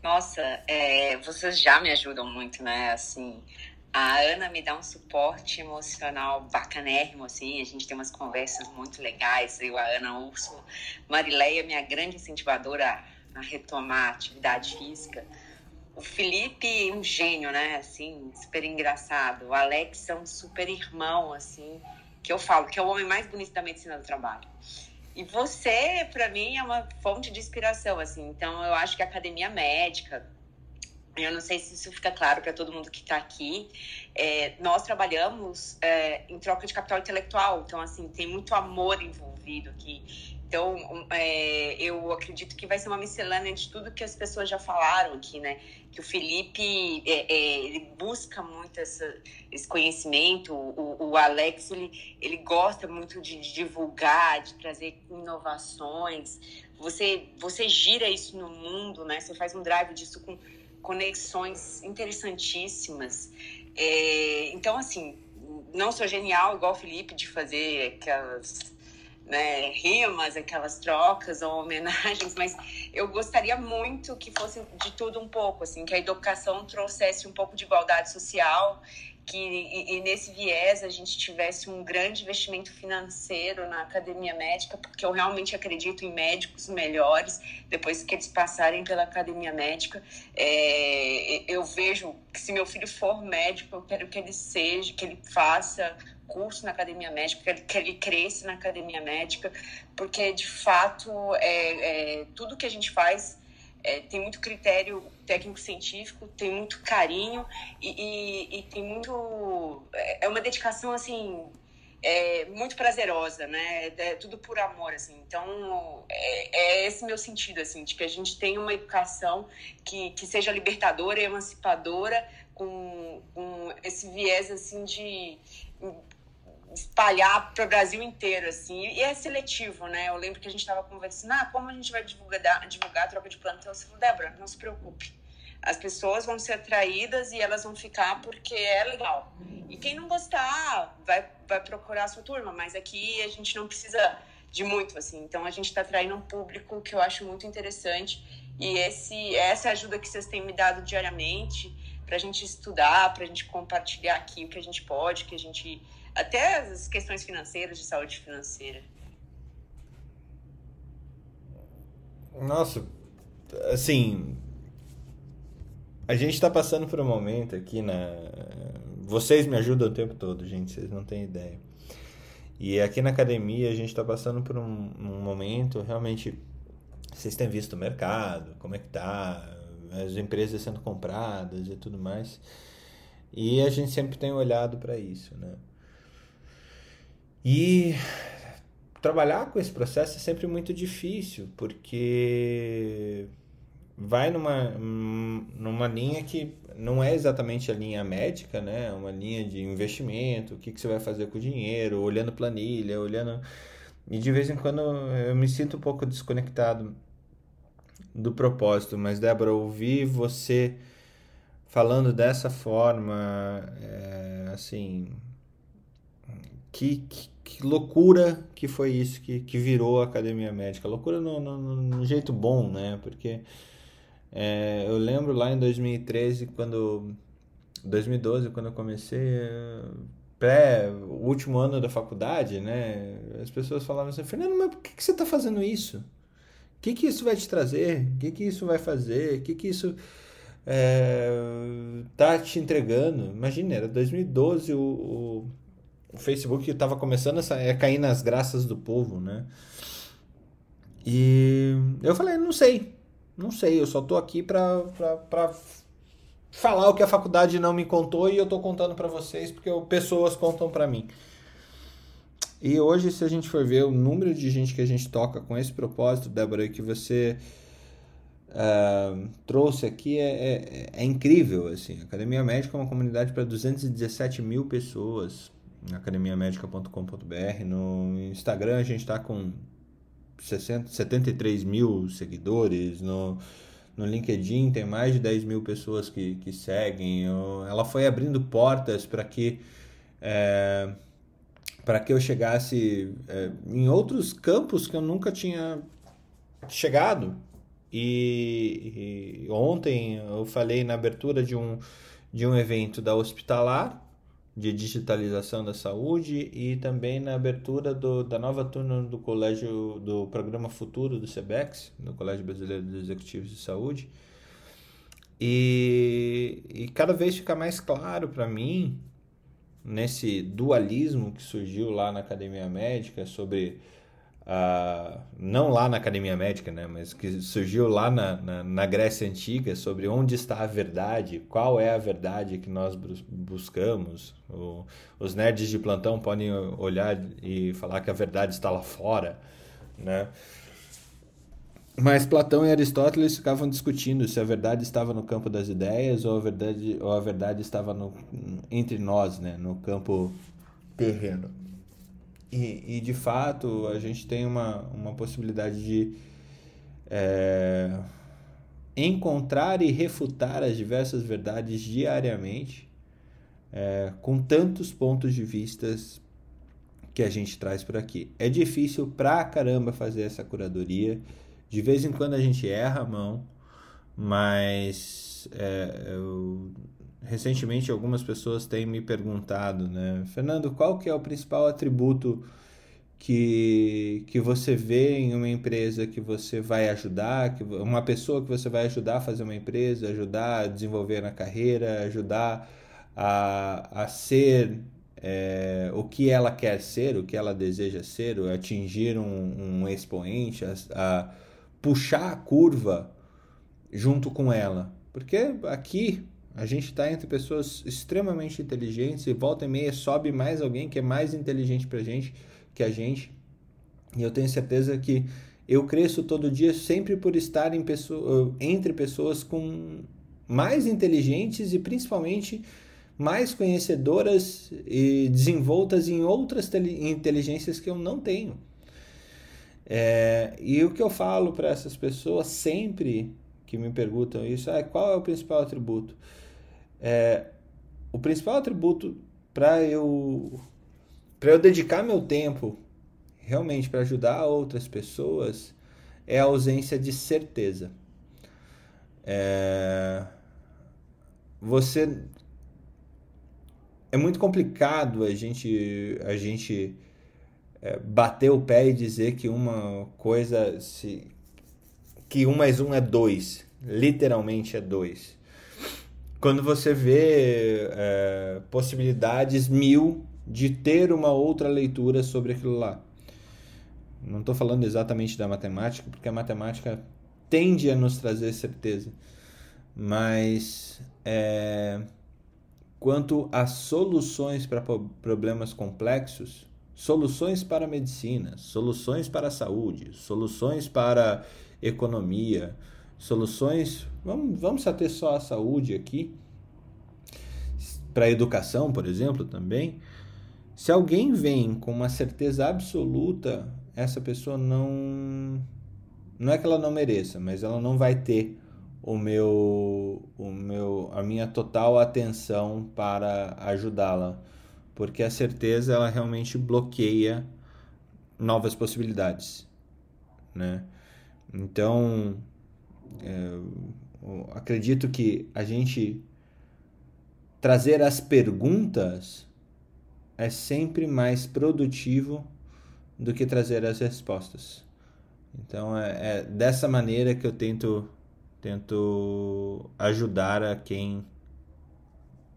E: Nossa, é, vocês já me ajudam muito, né? Assim, a Ana me dá um suporte emocional bacanérrimo, assim. A gente tem umas conversas muito legais. Eu, a Ana Urso, Marileia, minha grande incentivadora a retomar a atividade física. O Felipe, um gênio, né? Assim, super engraçado. O Alex é um super irmão, assim, que eu falo que é o homem mais bonito da medicina do trabalho. E você, para mim, é uma fonte de inspiração, assim. Então, eu acho que a academia médica, eu não sei se isso fica claro para todo mundo que está aqui. É, nós trabalhamos é, em troca de capital intelectual, então assim tem muito amor envolvido aqui Então, é, eu acredito que vai ser uma miscelânea de tudo que as pessoas já falaram aqui, né? Que o Felipe é, é, ele busca muito essa, esse conhecimento, o, o Alex ele, ele gosta muito de, de divulgar, de trazer inovações. Você, você gira isso no mundo, né? Você faz um drive disso com conexões interessantíssimas. É, então, assim, não sou genial igual o Felipe de fazer aquelas né, rimas, aquelas trocas ou homenagens, mas eu gostaria muito que fosse de tudo um pouco, assim, que a educação trouxesse um pouco de igualdade social, que e, e nesse viés a gente tivesse um grande investimento financeiro na academia médica, porque eu realmente acredito em médicos melhores depois que eles passarem pela academia médica. É, eu vejo que se meu filho for médico, eu quero que ele seja, que ele faça curso na academia médica, que ele, cresça na academia médica, porque de fato é, é tudo que a gente faz é, tem muito critério técnico-científico, tem muito carinho e, e, e, tem muito. É, é uma dedicação, assim, é, muito prazerosa, né? É tudo por amor, assim. Então, é, é, esse meu sentido, assim, de que a gente tem uma educação que, que seja libertadora e emancipadora, com, com esse viés, assim, de espalhar para o Brasil inteiro, assim. E é seletivo, né? Eu lembro que a gente estava conversando, ah, como a gente vai divulgar, divulgar a troca de plantão? Você falou, Débora, não se preocupe. As pessoas vão ser atraídas e elas vão ficar porque é legal. E quem não gostar, vai, vai procurar a sua turma, mas aqui a gente não precisa de muito, assim. Então a gente está atraindo um público que eu acho muito interessante. E esse, essa ajuda que vocês têm me dado diariamente para a gente estudar, para a gente compartilhar aqui o que a gente pode, que a gente até as questões financeiras, de saúde financeira.
A: Nossa, assim, a gente está passando por um momento aqui na. Vocês me ajudam o tempo todo, gente, vocês não têm ideia. E aqui na academia a gente está passando por um, um, momento realmente. Vocês têm visto o mercado, como é que tá, as empresas sendo compradas e tudo mais. E a gente sempre tem olhado para isso, né? E trabalhar com esse processo é sempre muito difícil, porque vai numa, numa linha que não é exatamente a linha médica, né? É uma linha de investimento, o que, que você vai fazer com o dinheiro, olhando planilha, olhando. E de vez em quando eu me sinto um pouco desconectado do propósito, mas Débora, ouvir você falando dessa forma, é, assim, que, que, que, loucura que foi isso que, que virou a academia médica. Loucura no, no, no jeito bom, né? Porque é, eu lembro lá em 2013, quando. 2012, quando eu comecei. Pré, o último ano da faculdade, né? As pessoas falavam assim, Fernando, mas por que, que você está fazendo isso? O que, que isso vai te trazer? O que, que isso vai fazer? O que, que isso é, tá te entregando? Imagina, era 2012 o, o o Facebook estava começando a cair nas graças do povo, né? E eu falei, não sei, não sei, eu só tô aqui pra falar o que a faculdade não me contou e eu tô contando para vocês porque pessoas contam para mim. E hoje, se a gente for ver o número de gente que a gente toca com esse propósito, Débora, que você uh, trouxe aqui é, é, é, incrível. Assim. A Academia Médica é uma comunidade para 217 mil pessoas academiamedica.com.br. No Instagram a gente está com 60, 73 mil seguidores. No, no LinkedIn tem mais de 10 mil pessoas que, que seguem. Eu, ela foi abrindo portas para que. É, para que eu chegasse é, em outros campos que eu nunca tinha chegado. E, e, ontem eu falei na abertura de um, de um evento da Hospitalar, de digitalização da saúde e também na abertura do, da nova turma do colégio do programa futuro do SEBEX, do Colégio Brasileiro dos Executivos de Saúde. E, e cada vez fica mais claro para mim nesse dualismo que surgiu lá na academia médica sobre Uh, não lá na academia médica, né, mas que surgiu lá na, na, na, Grécia Antiga sobre onde está a verdade, qual é a verdade que nós buscamos. O, os nerds de plantão podem olhar e falar que a verdade está lá fora. né? Mas Platão e Aristóteles ficavam discutindo se a verdade estava no campo das ideias ou a verdade, ou a verdade estava no, entre nós, né? no campo terreno. E, e de fato a gente tem uma, uma possibilidade de é, encontrar e refutar as diversas verdades diariamente, é, com tantos pontos de vistas que a gente traz por aqui. É difícil pra caramba fazer essa curadoria. De vez em quando a gente erra a mão, mas é, eu, recentemente algumas pessoas têm me perguntado, né, Fernando, qual que é o principal atributo que, que você vê em uma empresa que você vai ajudar, que uma pessoa que você vai ajudar a fazer uma empresa, ajudar a desenvolver na carreira, ajudar a, a ser é, o que ela quer ser, o que ela deseja ser, atingir um, um expoente, a, a puxar a curva junto com ela. Porque aqui a gente está entre pessoas extremamente inteligentes e volta e meia sobe mais alguém que é mais inteligente para gente que a gente. E eu tenho certeza que eu cresço todo dia sempre por estar em pessoa, entre pessoas com mais inteligentes e principalmente mais conhecedoras e desenvoltas em outras inteligências que eu não tenho. É, e o que eu falo para essas pessoas sempre que me perguntam isso é qual é o principal atributo? É, o principal atributo para eu para eu dedicar meu tempo realmente para ajudar outras pessoas é a ausência de certeza. É... Você é muito complicado a gente a gente é, bater o pé e dizer que uma coisa se que um mais um é dois, literalmente é dois. Quando você vê é, possibilidades mil de ter uma outra leitura sobre aquilo lá. Não estou falando exatamente da matemática, porque a matemática tende a nos trazer certeza. Mas é, quanto a soluções para problemas complexos, soluções para medicina, soluções para a saúde, soluções para economia, soluções. Vamos, vamos até só a saúde aqui, para a educação, por exemplo, também. Se alguém vem com uma certeza absoluta, essa pessoa não não é que ela não mereça, mas ela não vai ter o meu o meu a minha total atenção para ajudá-la, porque a certeza ela realmente bloqueia novas possibilidades, né? Então, é, acredito que a gente trazer as perguntas é sempre mais produtivo do que trazer as respostas. Então é, é dessa maneira que eu tento tento ajudar a quem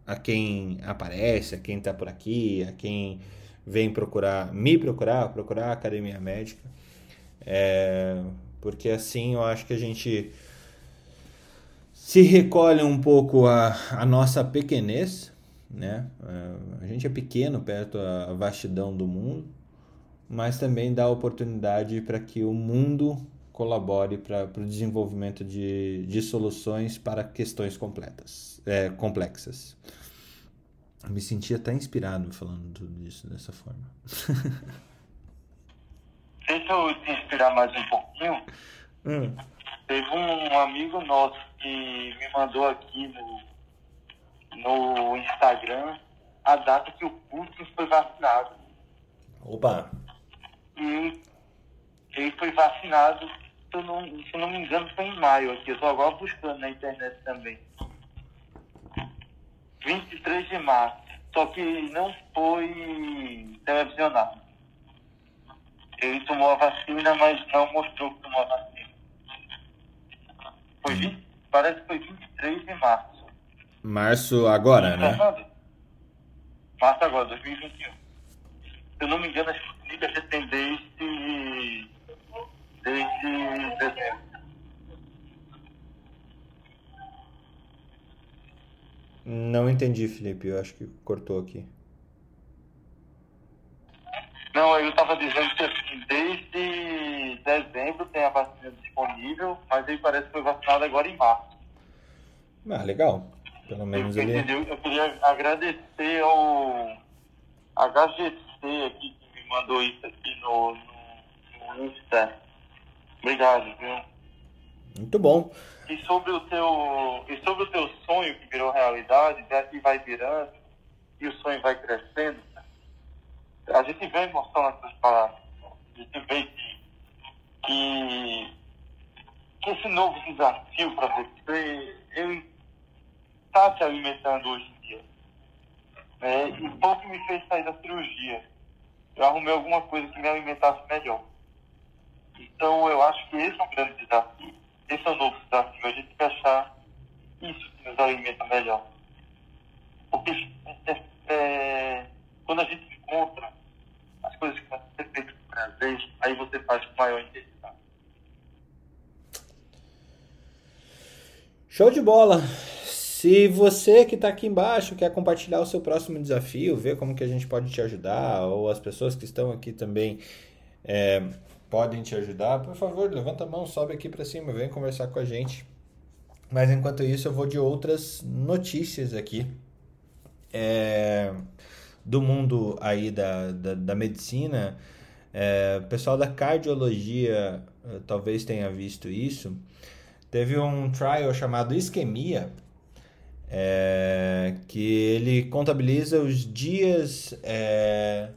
A: a quem aparece, a quem está por aqui, a quem vem procurar, me procurar, procurar a academia médica, é, porque assim eu acho que a gente se recolhe um pouco a, a nossa pequenez né? É, a gente é pequeno perto da vastidão do mundo, mas também dá oportunidade para que o mundo colabore para o desenvolvimento de, de soluções para questões completas, é, complexas. Eu me senti até inspirado falando tudo isso dessa forma. *laughs*
B: Deixa eu te inspirar mais um pouquinho. Hum. Teve um amigo nosso que me mandou aqui no, no Instagram a data que o Putin foi vacinado.
A: Opa!
B: E ele foi vacinado, se eu não, se eu não me engano, foi em maio aqui. Eu estou agora buscando na internet também. 23 de março. Só que não foi televisionado. Ele tomou a vacina, mas não mostrou que tomou a vacina. Foi 20, parece que foi 23 de março.
A: Março agora, né?
B: Março agora, 2021. Se eu não me engano, a Sputnik já tem desde, desde dezembro.
A: Não entendi, Felipe. Eu acho que cortou aqui.
B: Não, eu estava dizendo que assim, desde setembro tem a vacina disponível, mas ele parece que foi vacinado agora em março.
A: Ah, legal. Pelo menos
B: eu,
A: ele.
B: Entendeu? Eu queria agradecer ao HGC aqui que me mandou isso aqui no, no, no Insta. Obrigado, viu?
A: Muito bom.
B: E sobre o teu, e sobre o teu sonho que virou realidade, que vai virando e o sonho vai crescendo, a gente vê emoção nessas palavras. A gente vê que, que, esse novo desafio para você, ele está te alimentando hoje em dia. É, e pouco me fez sair da cirurgia. Eu arrumei alguma coisa que me alimentasse melhor. Então eu acho que esse é um grande desafio. Esse é um novo desafio, a gente achar isso que nos alimenta melhor. Porque é, é, quando a gente encontra as coisas que vão ser feitas com prazer, aí você faz com maior intensidade.
A: Show de bola! Se você que está aqui embaixo quer compartilhar o seu próximo desafio, ver como que a gente pode te ajudar, ou as pessoas que estão aqui também é, podem te ajudar, por favor, levanta a mão, sobe aqui para cima, vem conversar com a gente. Mas enquanto isso, eu vou de outras notícias aqui é, do mundo aí da, da, da medicina. É, o pessoal da cardiologia eh, talvez tenha visto isso. Teve um trial chamado Isquemia, é, que ele contabiliza os dias. É,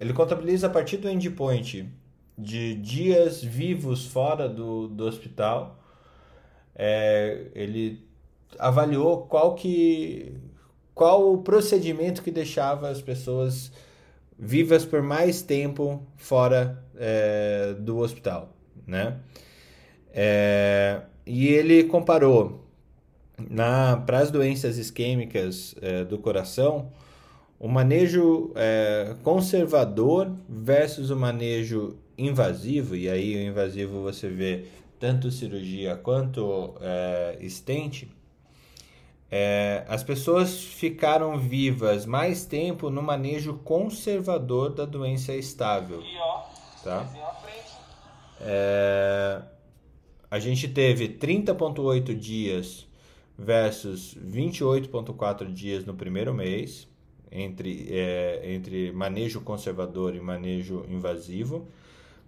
A: ele contabiliza a partir do endpoint de dias vivos fora do, do hospital. É, ele avaliou qual que qual o procedimento que deixava as pessoas vivas por mais tempo fora é, do hospital, né? É, e ele comparou para as doenças isquêmicas é, do coração o manejo é, conservador versus o manejo invasivo, e aí o invasivo você vê tanto cirurgia quanto é, estente, é, as pessoas ficaram vivas mais tempo no manejo conservador da doença estável. Tá? É, a gente teve 30,8 dias versus 28,4 dias no primeiro mês, entre, é, entre manejo conservador e manejo invasivo.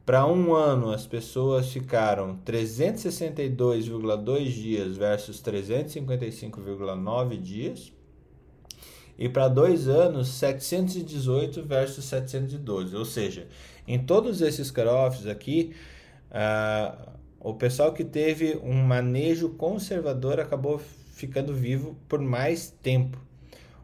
A: Para um ano, as pessoas ficaram 362,2 dias versus 355,9 dias. E para dois anos, 718 versus 712. Ou seja, em todos esses cut-offs aqui, uh, o pessoal que teve um manejo conservador acabou ficando vivo por mais tempo.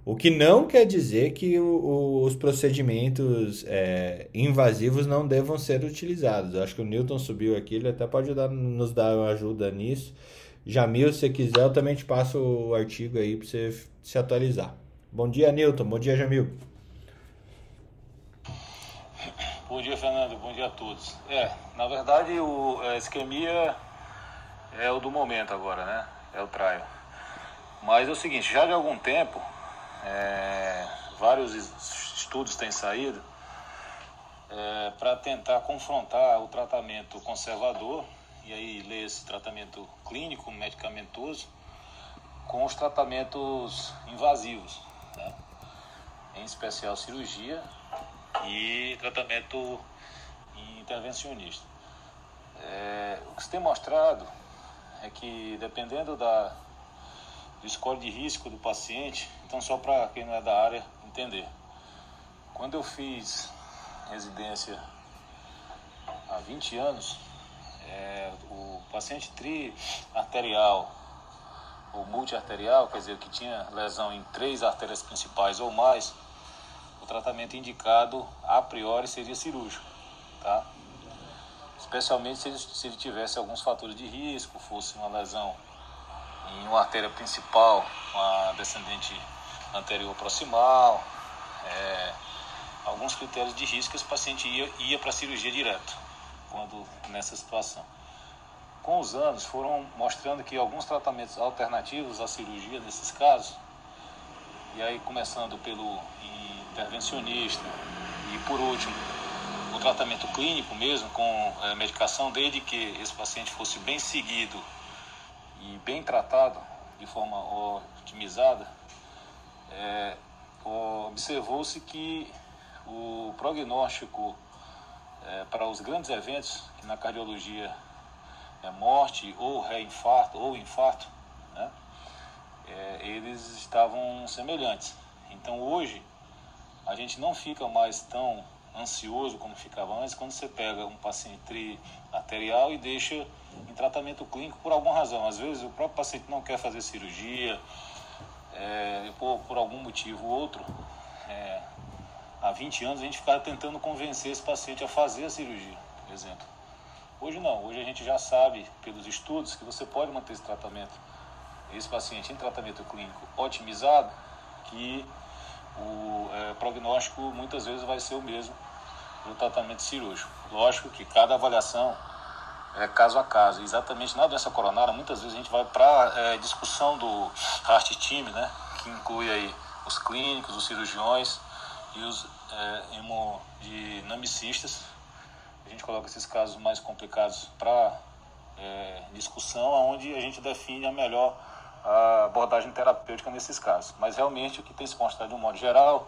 A: O que não quer dizer que o, o, os procedimentos é, invasivos não devam ser utilizados. Acho que o Newton subiu aqui, ele até pode dar, nos dar uma ajuda nisso. Jamil, se quiser, eu também te passo o artigo aí para você se atualizar. Bom dia, Newton. Bom dia, Jamil.
F: Bom dia, Fernando. Bom dia a todos. É, na verdade, o, a isquemia é o do momento agora, né? É o trial. Mas é o seguinte, já de algum tempo é, vários estudos têm saído é, para tentar confrontar o tratamento conservador, e aí lê esse tratamento clínico, medicamentoso, com os tratamentos invasivos, né? em especial cirurgia e tratamento intervencionista. É, o que se tem mostrado é que dependendo da, do score de risco do paciente, então só para quem não é da área entender. Quando eu fiz residência há 20 anos, é, o paciente triarterial ou multiarterial, quer dizer, que tinha lesão em três artérias principais ou mais, o tratamento indicado a priori seria cirúrgico, tá? Especialmente se ele, se ele tivesse alguns fatores de risco, fosse uma lesão em uma artéria principal, uma descendente anterior proximal, é, alguns critérios de risco, esse paciente ia, ia para a cirurgia direto, quando nessa situação. Com os anos, foram mostrando que alguns tratamentos alternativos à cirurgia nesses casos, e aí começando pelo intervencionista, e por último, o tratamento clínico mesmo, com é, medicação, desde que esse paciente fosse bem seguido e bem tratado de forma otimizada, é, observou-se que o prognóstico é, para os grandes eventos, que na cardiologia é morte ou reinfarto ou infarto, né, é, eles estavam semelhantes. Então hoje a gente não fica mais tão ansioso como ficava antes quando você pega um paciente arterial e deixa em tratamento clínico por alguma razão. Às vezes o próprio paciente não quer fazer cirurgia, é, por, por algum motivo ou outro. É, há 20 anos a gente ficava tentando convencer esse paciente a fazer a cirurgia, por exemplo. Hoje não, hoje a gente já sabe pelos estudos que você pode manter esse tratamento, esse paciente em tratamento clínico otimizado, que o é, prognóstico muitas vezes vai ser o mesmo do tratamento cirúrgico. Lógico que cada avaliação é caso a caso. Exatamente na doença coronária, muitas vezes a gente vai para é, discussão do heart team, né, que inclui aí os clínicos, os cirurgiões e os é, hemodinamicistas. A gente coloca esses casos mais complicados para é, discussão, onde a gente define a melhor a abordagem terapêutica nesses casos. Mas realmente o que tem se mostrado de um modo geral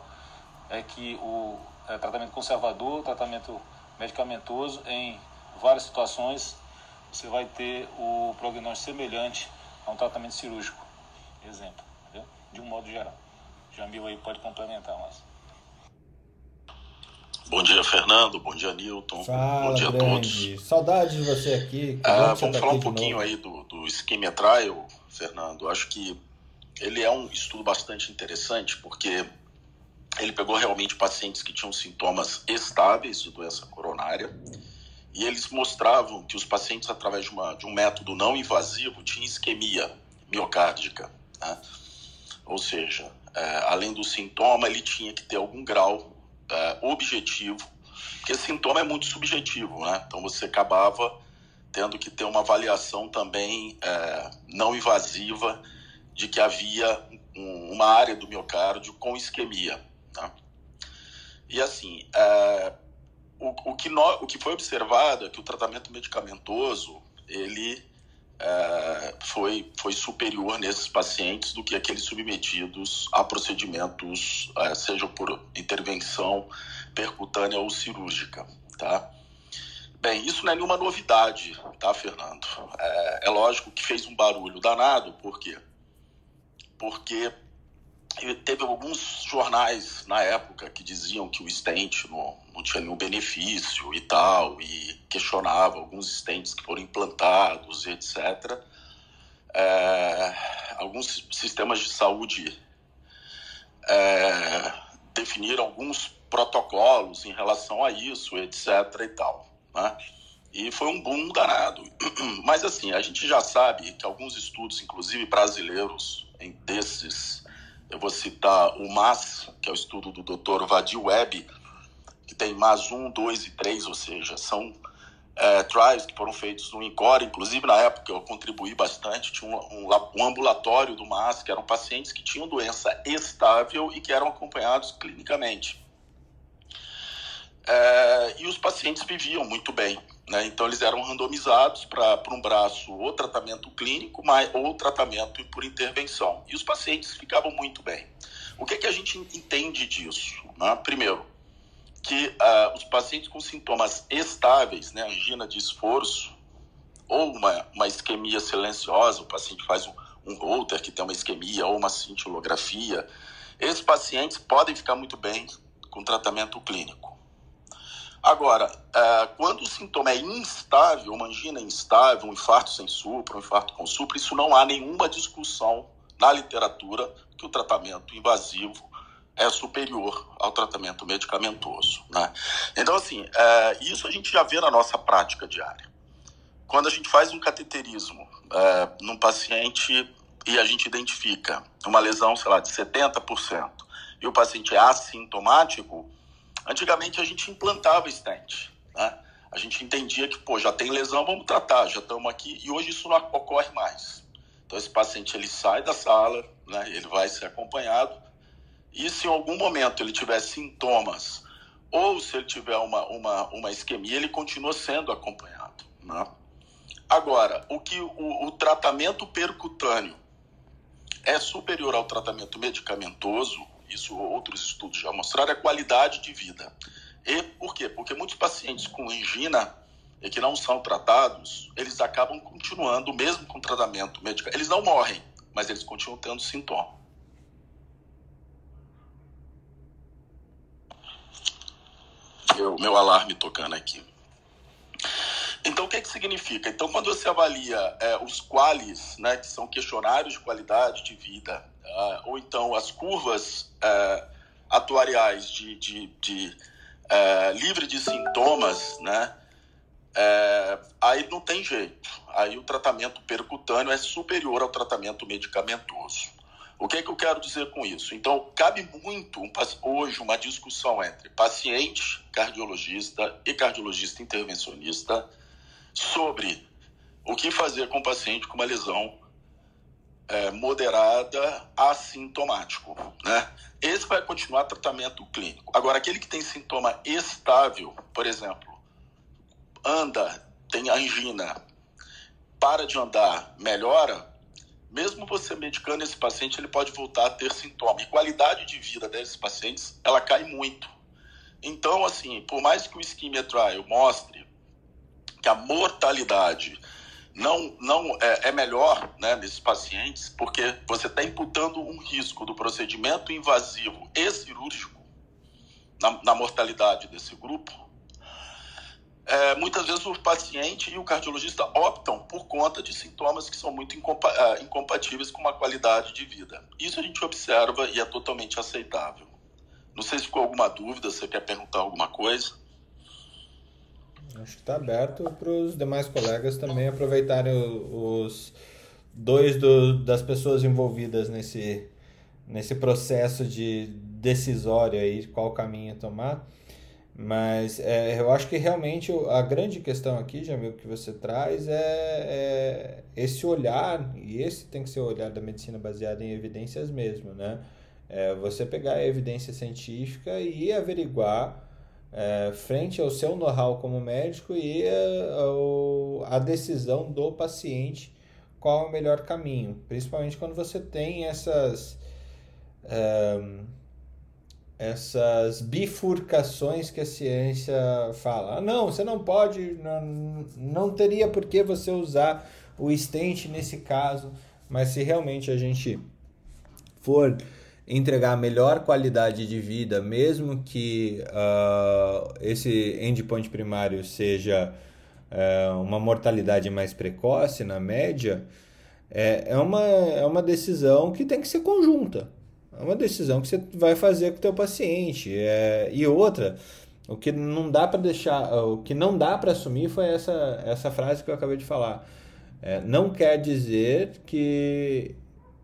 F: é que o é, tratamento conservador, tratamento medicamentoso, em várias situações você vai ter o prognóstico semelhante a um tratamento cirúrgico. Exemplo, entendeu? de um modo geral. Jamil aí pode complementar mais.
G: Bom dia, Fernando. Bom dia, Newton.
A: Fala,
G: Bom dia
A: grande.
G: a todos.
A: Saudades de você aqui.
G: Ah, vamos
A: tá
G: falar
A: aqui
G: um pouquinho aí do, do Ischemia Trial, Fernando. Acho que ele é um estudo bastante interessante, porque ele pegou realmente pacientes que tinham sintomas estáveis de doença coronária e eles mostravam que os pacientes, através de, uma, de um método não invasivo, tinham isquemia miocárdica. né? Ou seja, é, além do sintoma, ele tinha que ter algum grau é, objetivo, porque sintoma é muito subjetivo, né? Então você acabava tendo que ter uma avaliação também é, não invasiva de que havia um- uma área do miocárdio com isquemia. Tá? E assim, é, o, o, que nó- o que foi observado é que o tratamento medicamentoso ele é, foi, foi superior nesses pacientes do que aqueles submetidos a procedimentos, é, seja por intervenção percutânea ou cirúrgica, tá? Bem, isso não é nenhuma novidade, tá, Fernando? É, é lógico que fez um barulho danado, por quê? Porque teve alguns jornais na época que diziam que o stent não, não tinha nenhum benefício e tal, e questionava alguns stents que foram implantados, etc. É, alguns sistemas de saúde é, definiram alguns protocolos em relação a isso, etc. e tal. Né? E foi um boom danado. *clears throat* Mas assim, a gente já sabe que alguns estudos, inclusive brasileiros, em desses, eu vou citar o MAS, que é o estudo do Dr. Vadil Webb, que tem MAS 1, 2 e 3, ou seja, são é, trials que foram feitos no INCOR, inclusive na época eu contribuí bastante, tinha um, um, um ambulatório do MAS, que eram pacientes que tinham doença estável e que eram acompanhados clinicamente. É, e os pacientes viviam muito bem. Né? Então, eles eram randomizados para um braço ou tratamento clínico mas, ou tratamento por intervenção. E os pacientes ficavam muito bem. O que, que a gente entende disso? Né? Primeiro, que uh, os pacientes com sintomas estáveis, né, angina de esforço, ou uma, uma isquemia silenciosa, o paciente faz um, um holter que tem uma isquemia ou uma cintilografia, esses pacientes podem ficar muito bem com tratamento clínico. Agora, uh, quando o sintoma é instável, uma angina instável, um infarto sem supra, um infarto com supra, isso não há nenhuma discussão na literatura que o tratamento invasivo é superior ao tratamento medicamentoso. Né? Então, assim, é, isso a gente já vê na nossa prática diária. Quando a gente faz um cateterismo é, num paciente e a gente identifica uma lesão, sei lá, de 70%, e o paciente é assintomático, antigamente a gente implantava stent. Né? A gente entendia que, pô, já tem lesão, vamos tratar, já estamos aqui, e hoje isso não ocorre mais. Então, esse paciente ele sai da sala, né, ele vai ser acompanhado, e se em algum momento ele tiver sintomas ou se ele tiver uma, uma, uma isquemia, ele continua sendo acompanhado. Né? Agora, o que o, o tratamento percutâneo é superior ao tratamento medicamentoso, isso outros estudos já mostraram, é qualidade de vida. E por quê? Porque muitos pacientes com angina e que não são tratados, eles acabam continuando, mesmo com tratamento médico. Eles não morrem, mas eles continuam tendo sintoma. Meu, meu alarme tocando aqui. Então, o que, que significa? Então, quando você avalia é, os quales, né, que são questionários de qualidade de vida, uh, ou então as curvas uh, atuariais de, de, de uh, livre de sintomas, né, aí não tem jeito. Aí o tratamento percutâneo é superior ao tratamento medicamentoso. O que, é que eu quero dizer com isso? Então, cabe muito hoje uma discussão entre paciente cardiologista e cardiologista intervencionista sobre o que fazer com o paciente com uma lesão é, moderada assintomático, né? Esse vai continuar tratamento clínico. Agora, aquele que tem sintoma estável, por exemplo, anda, tem angina, para de andar, melhora, mesmo você medicando esse paciente, ele pode voltar a ter sintoma. E qualidade de vida desses pacientes, ela cai muito. Então, assim, por mais que o ischemia trial mostre que a mortalidade não, não é, é melhor né, nesses pacientes, porque você está imputando um risco do procedimento invasivo e cirúrgico na, na mortalidade desse grupo. É, muitas vezes o paciente e o cardiologista optam por conta de sintomas que são muito incompa é, incompatíveis com uma qualidade de vida. Isso a gente observa e é totalmente aceitável. Não sei se ficou alguma dúvida, você quer perguntar alguma coisa.
A: Acho que está aberto para os demais colegas também aproveitarem os dois do, das pessoas envolvidas nesse, nesse processo de decisório aí, qual caminho tomar. Mas é, eu acho que realmente a grande questão aqui, Jamil, que você traz é, é, esse olhar, e esse tem que ser o olhar da medicina baseada em evidências mesmo, né? É você pegar a evidência científica e averiguar é, frente ao seu know-how como médico e a, a, decisão do paciente qual é o melhor caminho, principalmente quando você tem essas é, essas bifurcações que a ciência fala. Ah, não, você não pode, não, não teria por que você usar o stent nesse caso, mas se realmente a gente for entregar a melhor qualidade de vida, mesmo que uh, esse endpoint primário seja uh, uma mortalidade mais precoce na média, é, é, uma, é uma decisão que tem que ser conjunta. É uma decisão que você vai fazer com o teu paciente. É, e outra, o que não dá para deixar, o que não dá para assumir foi essa, essa frase que eu acabei de falar. É, não quer dizer que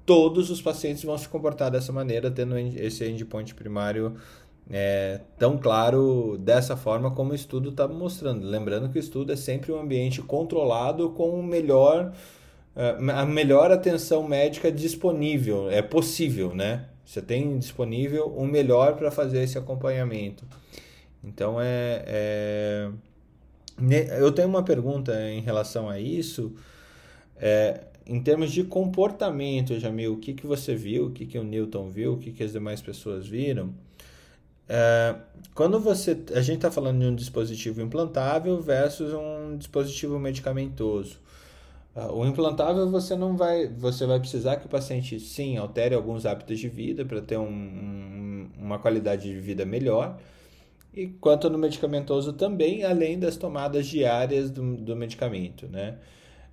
A: todos os pacientes vão se comportar dessa maneira, tendo esse endpoint primário é, tão claro dessa forma como o estudo está mostrando. Lembrando que o estudo é sempre um ambiente controlado com o melhor, é, a melhor atenção médica disponível, é possível, né? Você tem disponível o melhor para fazer esse acompanhamento. Então é, é, eu tenho uma pergunta em relação a isso. É, em termos de comportamento, Jamil, o que, que você viu, o que, que o Newton viu, o que, que as demais pessoas viram? É, quando você. A gente está falando de um dispositivo implantável versus um dispositivo medicamentoso. Uh, o implantável você não vai. Você vai precisar que o paciente sim altere alguns hábitos de vida para ter um, uma qualidade de vida melhor. E quanto no medicamentoso também, além das tomadas diárias do, do medicamento, né?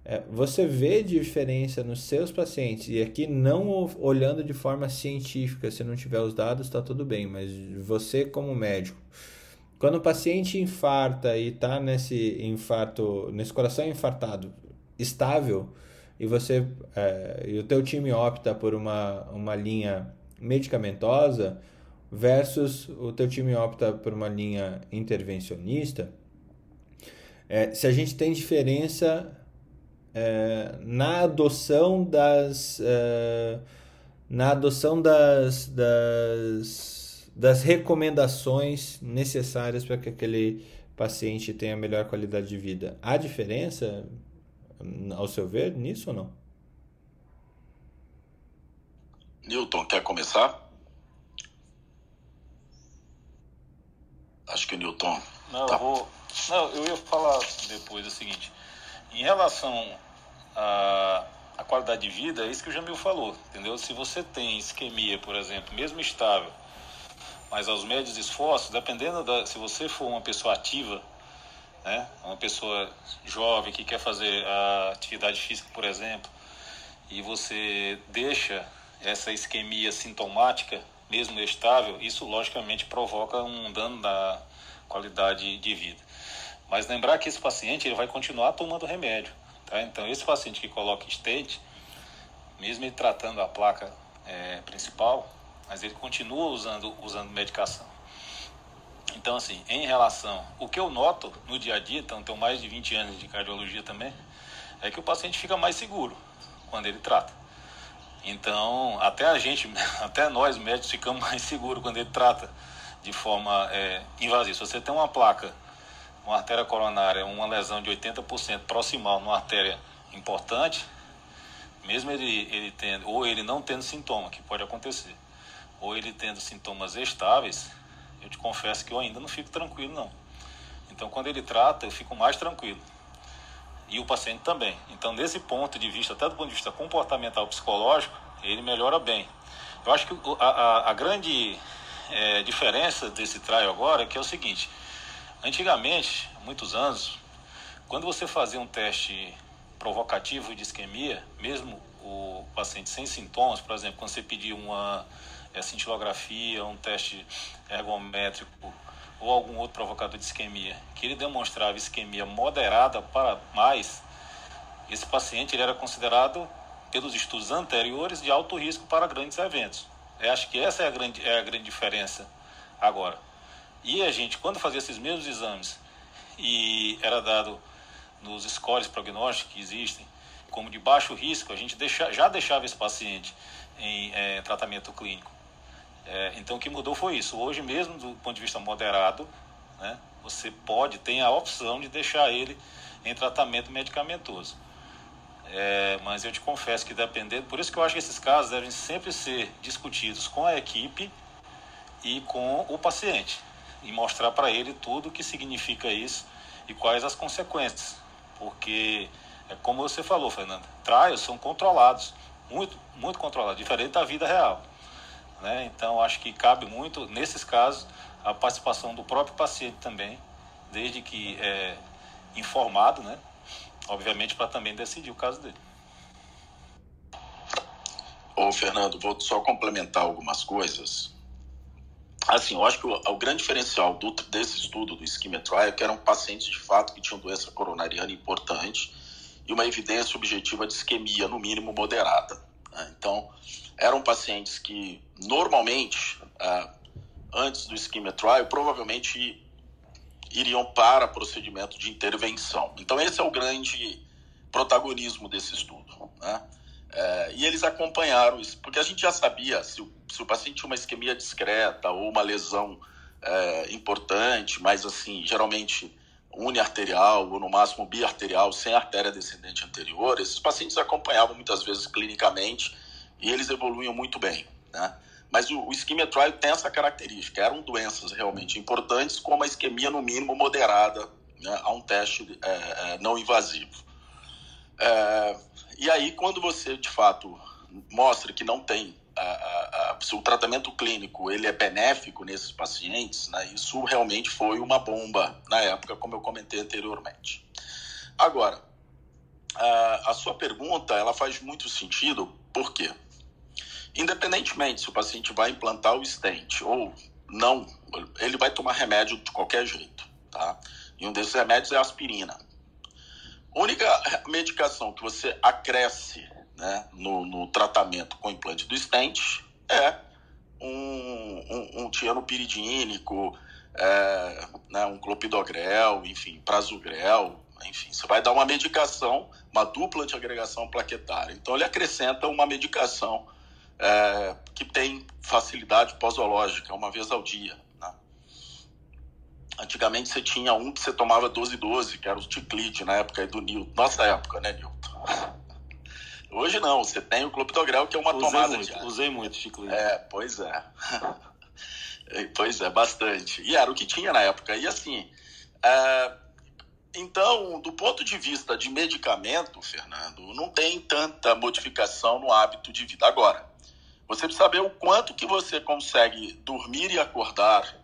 A: É, você vê diferença nos seus pacientes, e aqui não olhando de forma científica, se não tiver os dados, está tudo bem, mas você, como médico, quando o paciente infarta e está nesse infarto, nesse coração infartado estável, e você é, e o teu time opta por uma, uma linha medicamentosa versus o teu time opta por uma linha intervencionista, é, se a gente tem diferença é, na adoção das é, na adoção das, das das recomendações necessárias para que aquele paciente tenha melhor qualidade de vida. Há diferença, ao seu ver, nisso ou não?
G: Newton, quer começar? Acho que o Newton.
F: Não, tá. eu vou. Não, eu ia falar depois o seguinte. Em relação à, à qualidade de vida, é isso que o Jamil falou, entendeu? Se você tem isquemia, por exemplo, mesmo estável, mas aos médios esforços, dependendo da. Se você for uma pessoa ativa, né? Uma pessoa jovem que quer fazer a atividade física, por exemplo, e você deixa essa isquemia sintomática, mesmo estável, isso logicamente provoca um dano da qualidade de vida. Mas lembrar que esse paciente ele vai continuar tomando remédio. Tá? Então, esse paciente que coloca stent, mesmo ele tratando a placa é, principal, mas ele continua usando, usando medicação. Então, assim, em relação. O que eu noto no dia a dia, então, tenho mais de 20 anos de cardiologia também, é que o paciente fica mais seguro quando ele trata. Então, até a gente, *laughs* até nós médicos, ficamos mais seguros quando ele trata de forma é, invasiva. Se você tem uma placa, uma artéria coronária, uma lesão de 80% proximal numa artéria importante, mesmo ele, ele tendo, ou ele não tendo sintoma, que pode acontecer, ou ele tendo sintomas estáveis, eu te confesso que eu ainda não fico tranquilo, não. Então, quando ele trata, eu fico mais tranquilo. E o paciente também. Então, nesse ponto de vista, até do ponto de vista comportamental psicológico, ele melhora bem. Eu acho que a, a, a grande é, diferença desse trial agora é que é o seguinte: antigamente, muitos anos, quando você fazia um teste provocativo de isquemia, mesmo o paciente sem sintomas, por exemplo, quando você pedia uma é, cintilografia, um teste ergométrico ou algum outro provocador de isquemia, que ele demonstrava isquemia moderada para mais, esse paciente ele era considerado, pelos estudos anteriores, de alto risco para grandes eventos. Eu acho que essa é a grande, é a grande diferença agora. E a gente, quando fazia esses mesmos exames e era dado nos scores prognósticos que existem, como de baixo risco, a gente deixa, já deixava esse paciente em é, tratamento clínico. É, então o que mudou foi isso. Hoje mesmo, do ponto de vista moderado, né, você pode, tem a opção de deixar ele em tratamento medicamentoso. É, mas eu te confesso que dependendo, por isso que eu acho que esses casos devem sempre ser discutidos com a equipe e com o paciente e mostrar para ele tudo o que significa isso e quais as consequências, porque é como você falou, Fernanda, trials são controlados, muito, muito controlados, diferente da vida real. Né? Então, acho que cabe muito, nesses casos, a participação do próprio paciente também, desde que é informado, né? obviamente, para também decidir o caso dele.
G: Ô, Fernando, vou só complementar algumas coisas. Assim, eu acho que o, o grande diferencial do, desse estudo do Schema Trial é que eram pacientes de fato que tinham doença coronariana importante e uma evidência objetiva de isquemia, no mínimo moderada. Né? Então, eram pacientes que normalmente, ah, antes do Schema Trial, provavelmente iriam para procedimento de intervenção. Então, esse é o grande protagonismo desse estudo. Né? É, e eles acompanharam isso, porque a gente já sabia se o, se o paciente tinha uma isquemia discreta ou uma lesão é, importante, mas assim, geralmente uniarterial ou no máximo biarterial, sem artéria descendente anterior, esses pacientes acompanhavam muitas vezes clinicamente e eles evoluíam muito bem. Né? Mas o, o isquemia trial tem essa característica. Eram doenças realmente importantes, com uma isquemia, no mínimo, moderada né, a um teste é, é, não invasivo. É, e aí, quando você, de fato, mostra que não tem se o tratamento clínico ele é benéfico nesses pacientes, né, isso realmente foi uma bomba na época, como eu comentei anteriormente. Agora, a sua pergunta ela faz muito sentido, por quê? Independentemente se o paciente vai implantar o stent ou não, ele vai tomar remédio de qualquer jeito, tá? E um desses remédios é a aspirina. A única medicação que você acresce né, no, no tratamento com implante do stent é um, um, um tianopiridínico, é, né, um clopidogrel, enfim, prasugrel, enfim, você vai dar uma medicação, uma dupla de agregação plaquetária. Então ele acrescenta uma medicação é, que tem facilidade posológica, uma vez ao dia. Né? Antigamente você tinha um que você tomava 12-12, que era o Ticlide, na época do Newton. Nossa época, né, Newton? *laughs* Hoje não, você tem o clopidogrel, que é uma
F: usei
G: tomada
F: muito,
G: diária.
F: Usei muito Ticlide.
G: É, pois é. *laughs* pois é, bastante. E era o que tinha na época. E assim, é, então, do ponto de vista de medicamento, Fernando, não tem tanta modificação no hábito de vida. Agora, você precisa saber o quanto que você consegue dormir e acordar,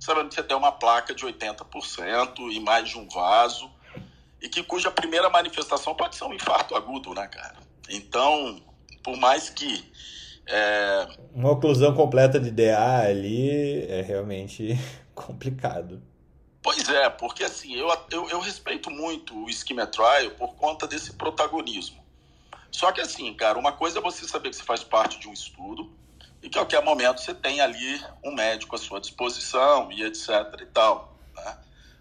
G: sabendo que você tem uma placa de 80% e mais de um vaso, e que cuja primeira manifestação pode ser um infarto agudo, né, cara? Então, por mais que é,
A: Uma oclusão completa de DA ali é realmente *laughs* complicado.
G: Pois é, porque assim, eu, eu, eu respeito muito o Schema Trial por conta desse protagonismo. Só que assim, cara, uma coisa é você saber que você faz parte de um estudo e que a qualquer momento você tem ali um médico à sua disposição e etc e tal. Né?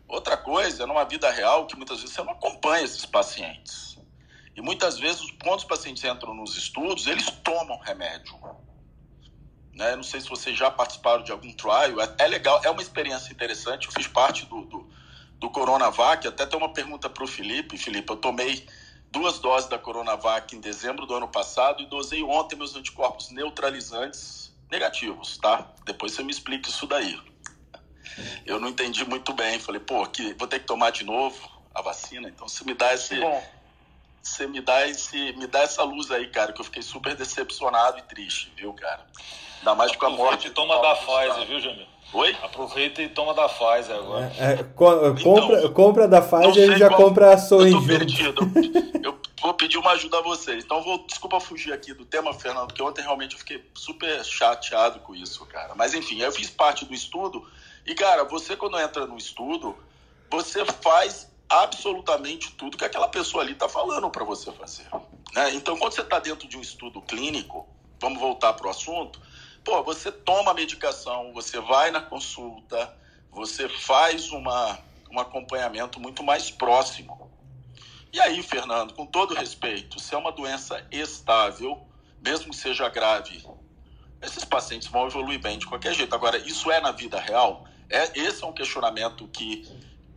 G: Outra coisa é numa vida real que muitas vezes você não acompanha esses pacientes. E muitas vezes, quando os pacientes entram nos estudos, eles tomam remédio. Né? Não sei se vocês já participaram de algum trial. É, é legal, é uma experiência interessante. Eu fiz parte do, do, do Coronavac. Até tem uma pergunta para o Felipe. Felipe, eu tomei duas doses da Coronavac em dezembro do ano passado e dosei ontem meus anticorpos neutralizantes negativos, tá? Depois você me explica isso daí. Eu não entendi muito bem. Falei, pô, que vou ter que tomar de novo a vacina. Então, você me dá esse...
B: Bom,
G: Você me dá, esse, me dá essa luz aí, cara, que eu fiquei super decepcionado e triste, viu, cara? Ainda mais com a morte.
F: Aproveita e toma da. Pfizer, viu, Jamil?
G: Oi?
F: Aproveita e toma da Pfizer agora.
A: É, é, co- compra, compra da Pfizer e já
G: qual-
A: compra ações
G: Eu tô perdido. Eu vou pedir uma ajuda a vocês. Então, vou, desculpa fugir aqui do tema, Fernando, porque ontem realmente eu fiquei super chateado com isso, cara. Mas enfim, eu fiz parte do estudo. E, cara, você quando entra no estudo, você faz absolutamente tudo que aquela pessoa ali tá falando para você fazer. né? Então, quando você tá dentro de um estudo clínico, vamos voltar pro assunto, pô, você toma a medicação, você vai na consulta, você faz uma, um acompanhamento muito mais próximo. E aí, Fernando, com todo respeito, se é uma doença estável, mesmo que seja grave, esses pacientes vão evoluir bem de qualquer jeito. Agora, isso é na vida real? É, esse é um questionamento que,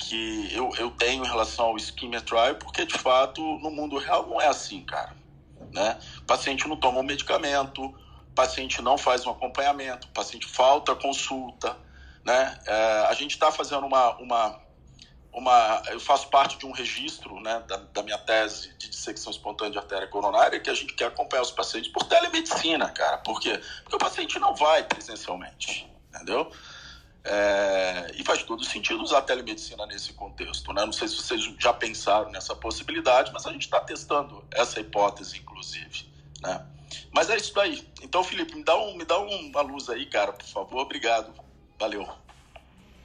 G: que eu, eu tenho em relação ao ischemia trial, porque de fato no mundo real não é assim, cara. Né? O paciente não toma um medicamento, o paciente não faz um acompanhamento, o paciente falta consulta. Né? É, a gente está fazendo uma, uma, uma. Eu faço parte de um registro né, da, da minha tese de dissecção espontânea de artéria coronária que a gente quer acompanhar os pacientes por telemedicina, cara. Por quê? Porque o paciente não vai presencialmente, entendeu? É, e faz todo sentido usar a telemedicina nesse contexto. Né? Não sei se vocês já pensaram nessa possibilidade, mas a gente está testando essa hipótese, inclusive. Né? Mas é isso daí. Então, Felipe, me dá, um, me dá uma luz aí, cara, por favor. Obrigado. Valeu.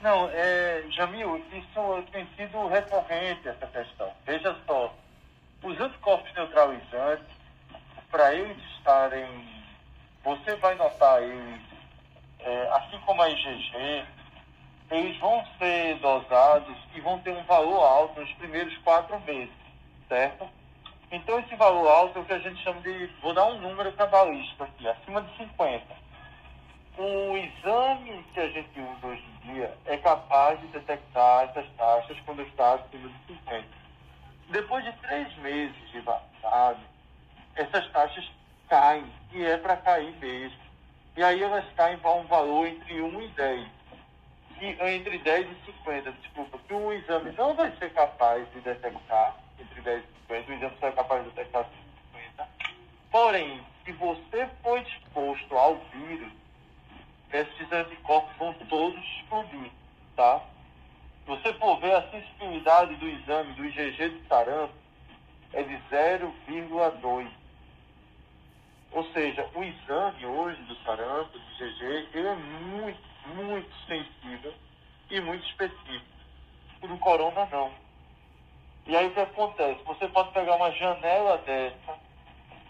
B: Não, é, Jamil, isso tem sido recorrente, essa questão. Veja só, os anticorpos neutralizantes, para eles estarem, você vai notar eles, é, assim como a IgG, eles vão ser dosados e vão ter um valor alto nos primeiros quatro meses, certo? Então esse valor alto é o que a gente chama de, vou dar um número cabalístico aqui, acima de 50 o exame que a gente usa hoje em dia é capaz de detectar essas taxas quando está acima de 50. Depois de três meses de vacinado, essas taxas caem, e é para cair mesmo. E aí elas caem para um valor entre 1 e 10. E, entre 10 e 50, desculpa, que o exame não vai ser capaz de detectar entre 10 e 50, o exame só é capaz de detectar 50. Porém, se você for exposto ao vírus, esses anticorpos vão todos explodir, tá? Se você for ver a sensibilidade do exame do IgG de sarampo, é de 0,2. Ou seja, o exame hoje do sarampo, do IgG, ele é muito, muito sensível e muito específico. O do corona, não. E aí o que acontece? Você pode pegar uma janela dessa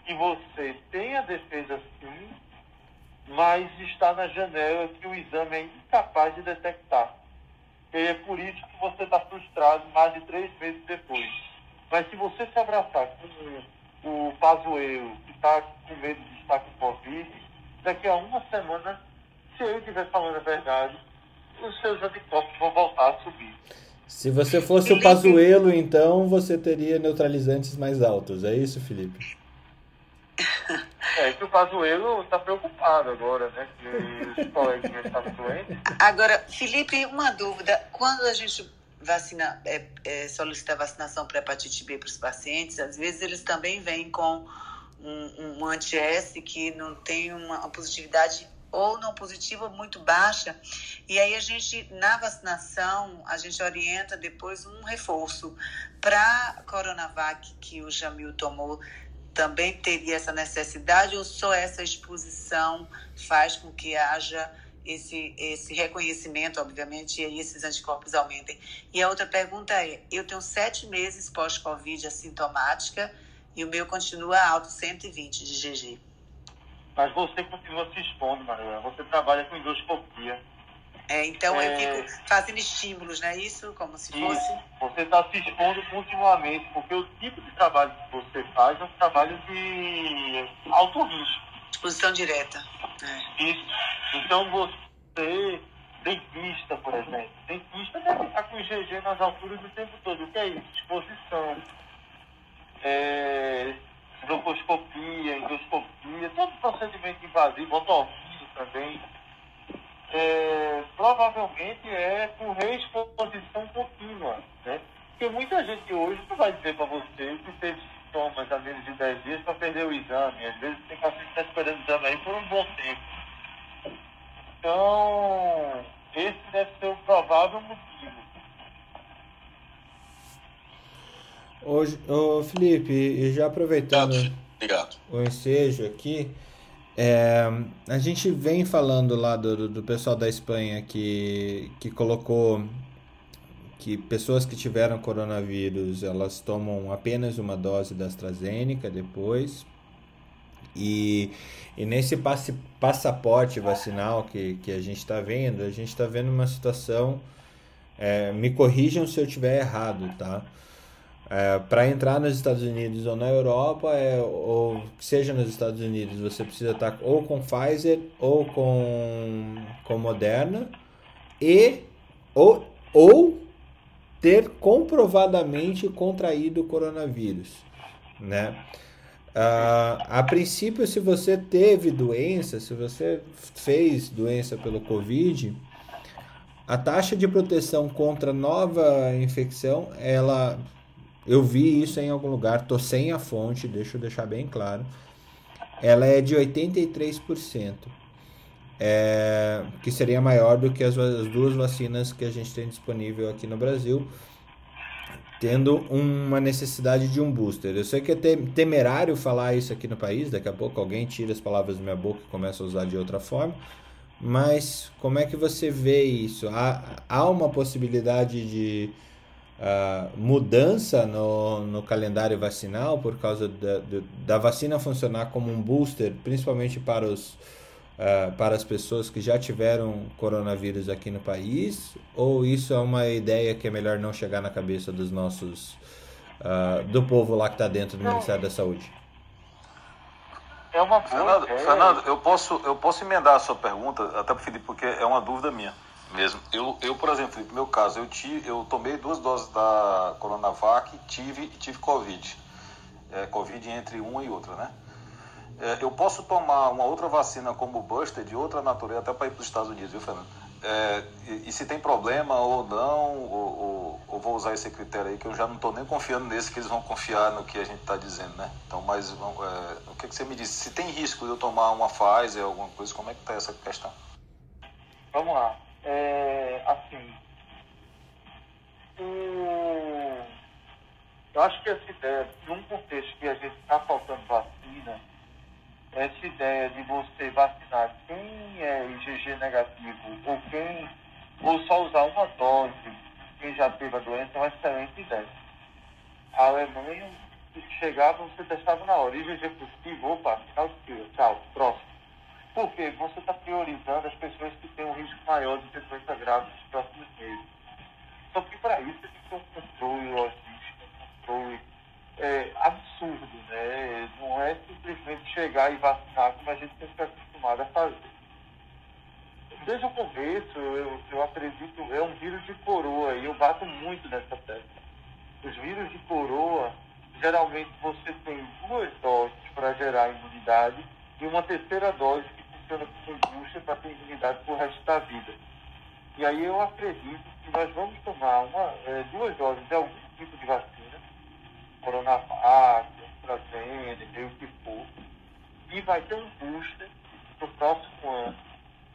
B: e você tem a defesa sim, mas está na janela que o exame é incapaz de detectar. E é por isso que você está frustrado mais de três meses depois. Mas se você se abraçar com o Pazuello, que está com medo de estar com Covid, daqui a uma semana, se ele estiver falando a verdade, os seus anticorpos vão voltar a subir.
A: Se você fosse Felipe... o Pazuelo, então você teria neutralizantes mais altos, é isso, Felipe? *laughs*
B: É que o Pazuelo está preocupado agora, né? Que os coleguinhas estavam doentes.
D: Agora, Felipe, uma dúvida. Quando a gente vacina, é, é, solicita vacinação para hepatite B para os pacientes, às vezes eles também vêm com um, um anti-S que não tem uma positividade ou não positiva muito baixa. E aí a gente, na vacinação, a gente orienta depois um reforço. Para Coronavac, que o Jamil tomou, também teria essa necessidade ou só essa exposição faz com que haja esse, esse reconhecimento, obviamente, e esses anticorpos aumentem? E a outra pergunta é: eu tenho sete meses pós-Covid assintomática e o meu continua alto, 120 de GG.
B: Mas você continua se expondo, Manuela. Você trabalha com endoscopia.
D: É, então é... eu fico fazendo estímulos, não é isso? Como se fosse. Isso.
B: Você está se expondo continuamente, porque o tipo de trabalho que você faz é um trabalho de alto risco.
D: Exposição direta.
B: É. Isso. Então você, dentista, por exemplo, dentista deve estar com o GG nas alturas o tempo todo. O que é isso? Exposição. É, broncoskopia, endoscopia, todo procedimento invasivo, otorrino também, é, provavelmente é por reexposição contínua, né? Porque muita gente hoje não vai dizer para você que teve sintomas há menos de 10 dias para perder o exame. Às vezes tem paciente que está esperando o exame aí por um bom tempo. Então, esse deve ser o provável motivo.
A: Ô, ô Felipe, já aproveitando
G: Obrigado.
A: o ensejo aqui, é, a gente vem falando lá do, do pessoal da Espanha que, que colocou que pessoas que tiveram coronavírus elas tomam apenas uma dose da AstraZeneca depois e, e nesse passe, passaporte vacinal que, que a gente está vendo, a gente está vendo uma situação, é, me corrijam se eu estiver errado, tá? É, para entrar nos Estados Unidos ou na Europa, é, ou seja nos Estados Unidos, você precisa estar tá ou com Pfizer ou com, com Moderna e ou, ou ter comprovadamente contraído o coronavírus, né? Uh, a princípio, se você teve doença, se você fez doença pelo Covid, a taxa de proteção contra nova infecção, ela eu vi isso em algum lugar, tô sem a fonte, deixa eu deixar bem claro. Ela é de 83%, é, que seria maior do que as, as duas vacinas que a gente tem disponível aqui no Brasil, tendo uma necessidade de um booster. Eu sei que é temerário falar isso aqui no país, daqui a pouco alguém tira as palavras da minha boca e começa a usar de outra forma. Mas como é que você vê isso? Há, há uma possibilidade de uh, mudança no, no calendário vacinal por causa da, da vacina funcionar como um booster, principalmente para, os, uh, para as pessoas que já tiveram coronavírus aqui no país? Ou isso é uma ideia que é melhor não chegar na cabeça dos nossos, uh, do povo lá que está dentro do não. Ministério da Saúde?
B: É uma
F: Fernando, Fernando, eu posso, eu posso emendar a sua pergunta, até para Felipe, porque é uma dúvida minha mesmo. Eu, eu por exemplo, no meu caso, eu, tive, eu tomei duas doses da Coronavac tive, e tive Covid. É, Covid entre uma e outra, né? É, eu posso tomar uma outra vacina como Buster de outra natureza, até para ir para os Estados Unidos, viu, Fernando? É, e, e, se tem problema ou não, ou, ou, ou, vou usar esse critério aí, que eu já não estou nem confiando nesse, que eles vão confiar no que a gente está dizendo, né? Então, mas é, o que, que você me disse? Se tem risco de eu tomar uma Pfizer, alguma coisa, como é que está essa questão?
B: Vamos lá é, assim, eu acho que essa ideia, num contexto que a gente está faltando vacina, essa ideia de você vacinar quem é IgG negativo ou quem, ou só usar uma dose, quem já teve a doença, é uma excelente ideia. A Alemanha chegava, você testava na hora, IgG positivo, opa, tchau, tchau, próximo. Porque você está priorizando as pessoas que têm um risco maior de ter doença grave nos próximos meses. Só que para isso tem que ter um controle logístico, um controle é, absurdo, né? Não é simplesmente chegar e vacinar como a gente está acostumado acostumado a fazer. Desde o começo, eu, eu acredito, é um vírus de coroa e eu bato muito nessa tecla. Os vírus de coroa, geralmente você tem duas doses para gerar imunidade e uma terceira dose que funciona como indústria para ter imunidade para o resto da vida. E aí eu acredito que nós vamos tomar uma, é, duas doses de algum tipo de vacina, Coronavac, AstraZeneca, o que for, e vai ter um booster no próximo ano,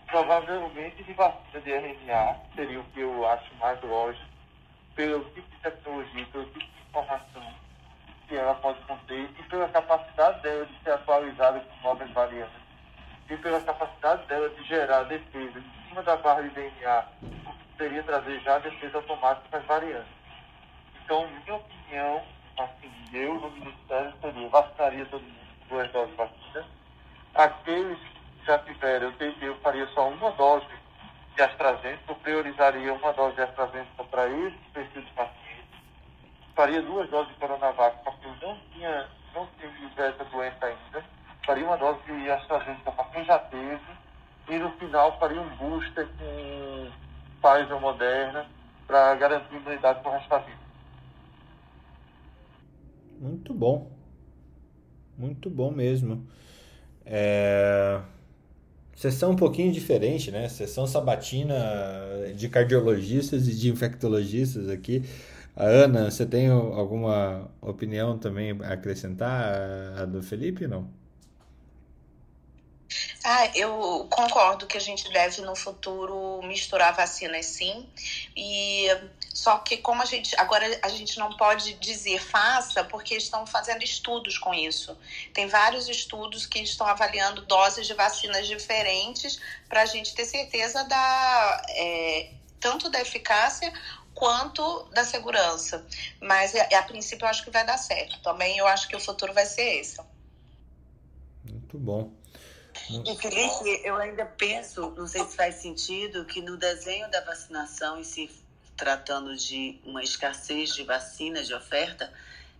B: provavelmente de vacina de RNA, seria o que eu acho mais lógico, pelo tipo de tecnologia, pelo tipo de informação que ela pode conter e pela capacidade dela de ser atualizada com novas variantes. E pela capacidade dela de gerar defesa em cima da barra de DNA, o que poderia trazer já defesa automática para as variantes. Então, minha opinião, assim, eu no Ministério seria, vacinaria todo mundo com duas doses de vacina. Aqueles que já tiveram, eu, eu faria só uma dose de AstraZeneca, eu priorizaria uma dose de AstraZeneca para esse perfil de paciente. Faria duas doses de Coronavac, porque eu não tinha, não tive essa doença ainda. Faria uma dose de AstraZeneca para quem já teve. E no final faria um booster com Pfizer Moderna para garantir imunidade para o resto da vida.
A: Muito bom. Muito bom mesmo. É... Sessão um pouquinho diferente, né? Sessão sabatina de cardiologistas e de infectologistas aqui. A Ana, você tem alguma opinião também a acrescentar a do Felipe, não?
C: Ah, eu concordo que a gente deve no futuro misturar vacinas sim. E só que como a gente agora a gente não pode dizer faça porque estão fazendo estudos com isso. Tem vários estudos que estão avaliando doses de vacinas diferentes para a gente ter certeza da é, tanto da eficácia quanto da segurança. Mas a, a princípio eu acho que vai dar certo. Também eu acho que o futuro vai ser esse.
A: Muito bom.
D: E Felipe, eu ainda penso, não sei se faz sentido, que no desenho da vacinação, e se tratando de uma escassez de vacina, de oferta,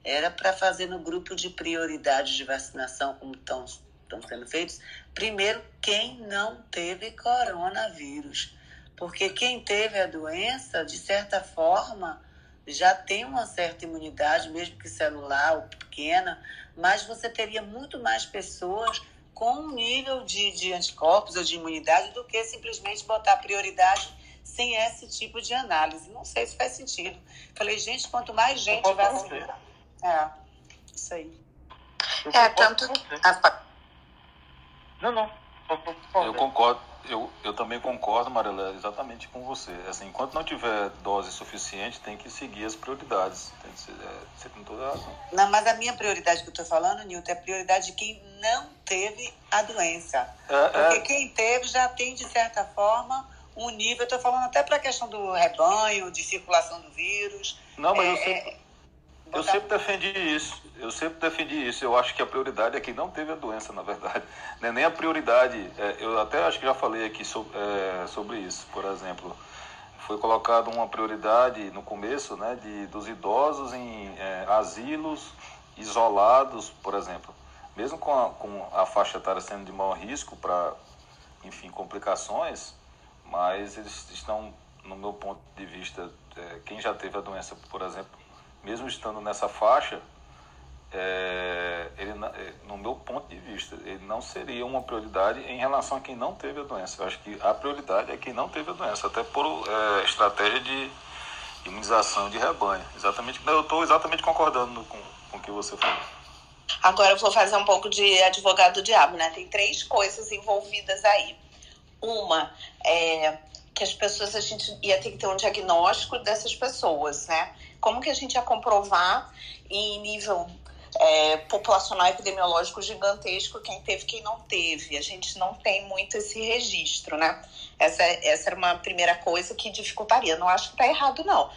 D: era para fazer no grupo de prioridade de vacinação, como estão, estão sendo feitos, primeiro quem não teve coronavírus. Porque quem teve a doença, de certa forma, já tem uma certa imunidade, mesmo que celular ou pequena, mas você teria muito mais pessoas com um nível de, de anticorpos ou de imunidade do que simplesmente botar prioridade sem esse tipo de análise. Não sei se faz sentido. Falei, gente, quanto mais gente vacina. É, isso aí.
C: É, tanto.
B: Não, não.
F: Eu concordo eu, eu também concordo, Marilé, exatamente com você. Assim, enquanto não tiver dose suficiente, tem que seguir as prioridades. Tem, é, você tem toda a razão.
D: Não, mas a minha prioridade que eu estou falando, Nilton, é a prioridade de quem não teve a doença. É, Porque é... quem teve já tem, de certa forma, um nível. Eu estou falando até para a questão do rebanho, de circulação do vírus.
F: Não, mas é, eu sempre, eu sempre defendi isso. Eu sempre defendi isso. Eu acho que a prioridade é quem não teve a doença, na verdade. *laughs* Não é nem a prioridade. É, eu até acho que já falei aqui sobre, é, sobre isso. Por exemplo, foi colocado uma prioridade no começo né, de, dos idosos em é, asilos isolados, por exemplo. Mesmo com a, com a faixa etária sendo de maior risco para, enfim, complicações, mas eles estão, no meu ponto de vista, é, quem já teve a doença, por exemplo, mesmo estando nessa faixa, é, ele, é, no meu ponto de vista, ele não seria uma prioridade em relação a quem não teve a doença. Eu acho que a prioridade é quem não teve a doença, até por é, estratégia de imunização de rebanho. Exatamente, eu estou exatamente concordando com, com o que você falou.
C: Agora eu vou fazer um pouco de advogado do diabo, né? Tem três coisas envolvidas aí. Uma é que as pessoas, a gente ia ter que ter um diagnóstico dessas pessoas, né? como que a gente ia comprovar em nível é, populacional epidemiológico gigantesco quem teve quem não teve. A gente não tem muito esse registro, né? Essa, essa era uma primeira coisa que dificultaria. Não acho que está errado, não,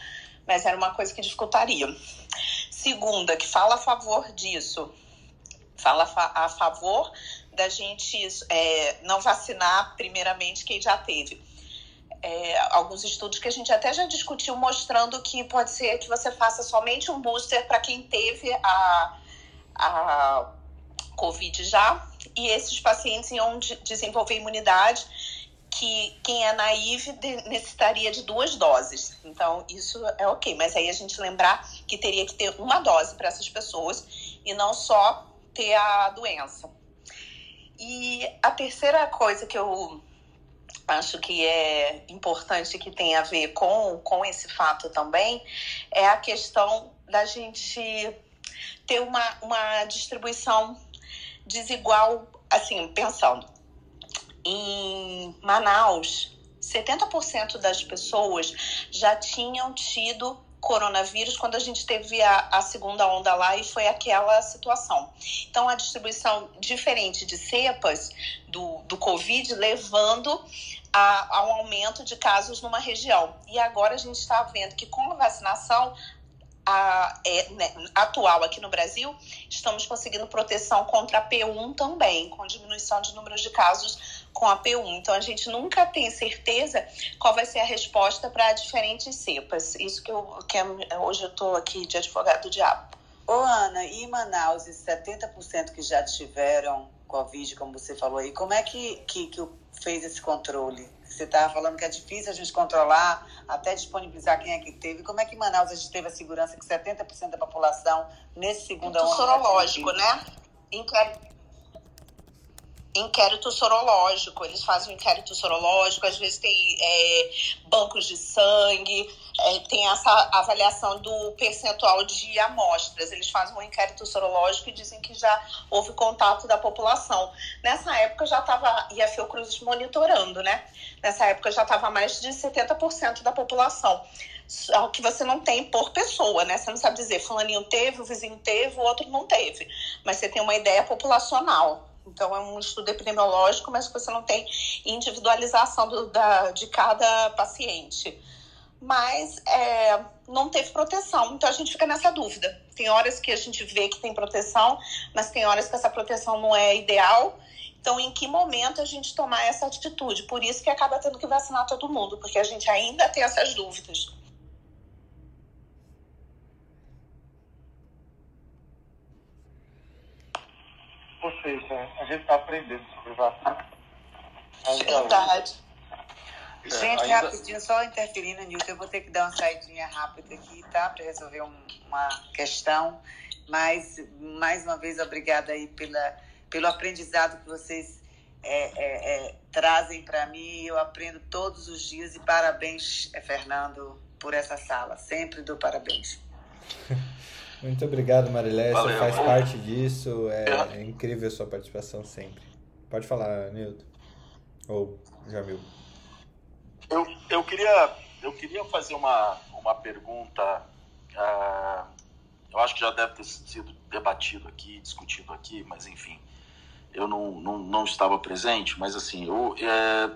C: mas era uma coisa que dificultaria. Segunda, que fala a favor disso, fala a favor da gente é, não vacinar, primeiramente, quem já teve é, alguns estudos que a gente até já discutiu mostrando que pode ser que você faça somente um booster para quem teve a, a Covid já, e esses pacientes iam desenvolver imunidade que quem é naive necessitaria de duas doses. Então, isso é ok. Mas aí a gente lembrar que teria que ter uma dose para essas pessoas e não só ter a doença. E a terceira coisa que eu acho que é importante que tem a ver com, com esse fato também é a questão da gente ter uma, uma distribuição desigual, assim, pensando. Em Manaus, 70% das pessoas já tinham tido coronavírus quando a gente teve a, a, segunda onda lá e foi aquela situação. Então, a distribuição diferente de cepas do, do Covid, levando a, a um aumento de casos numa região. E agora a gente está vendo que com a vacinação, a, é, né, atual aqui no Brasil, estamos conseguindo proteção contra a P1 também, com diminuição de números de casos com a P1. Então a gente nunca tem certeza qual vai ser a resposta para diferentes cepas. Isso que, eu, que é, hoje eu estou aqui de advogado do diabo.
D: Ô Ana, e em Manaus, esses 70% que já tiveram Covid, como você falou aí, como é que, que, que fez esse controle? Você estava falando que é difícil a gente controlar, até disponibilizar quem é que teve. Como é que em Manaus a gente teve a segurança que 70% da população, nesse segundo ano...
C: sorológico, né? Inquérito inquérito sorológico. Eles fazem um inquérito sorológico, às vezes tem é, bancos de sangue, é, tem essa avaliação do percentual de amostras. Eles fazem um inquérito sorológico e dizem que já houve contato da população. Nessa época já estava, e a Fiocruz monitorando, né? Nessa época já estava mais de 70% da população. Só que você não tem por pessoa, né? Você não sabe dizer, fulaninho teve, o vizinho teve, o outro não teve. Mas você tem uma ideia populacional. Então, é um estudo epidemiológico, mas você não tem individualização do, da, de cada paciente. Mas é, não teve proteção, então a gente fica nessa dúvida. Tem horas que a gente vê que tem proteção, mas tem horas que essa proteção não é ideal. Então, em que momento a gente tomar essa atitude? Por isso que acaba tendo que vacinar todo mundo, porque a gente ainda tem essas dúvidas.
H: Ou seja, a gente está aprendendo sobre vacina.
C: Verdade.
D: É, gente, ainda... rapidinho, só interferindo, Nilton, eu vou ter que dar uma saidinha rápida aqui, tá? Para resolver um, uma questão. Mas, mais uma vez, obrigada aí pela, pelo aprendizado que vocês é, é, é, trazem para mim. Eu aprendo todos os dias e parabéns, é, Fernando, por essa sala. Sempre dou parabéns. *laughs*
A: Muito obrigado, Marilé. Você faz parte disso. É, é, incrível a sua participação sempre. Pode falar, Nilton. Ou Jamil.
G: Eu, eu, queria, eu queria fazer uma, uma pergunta. Uh, eu acho que já deve ter sido debatido aqui, discutido aqui, mas enfim, eu não, não, não estava presente. Mas assim, eu, é,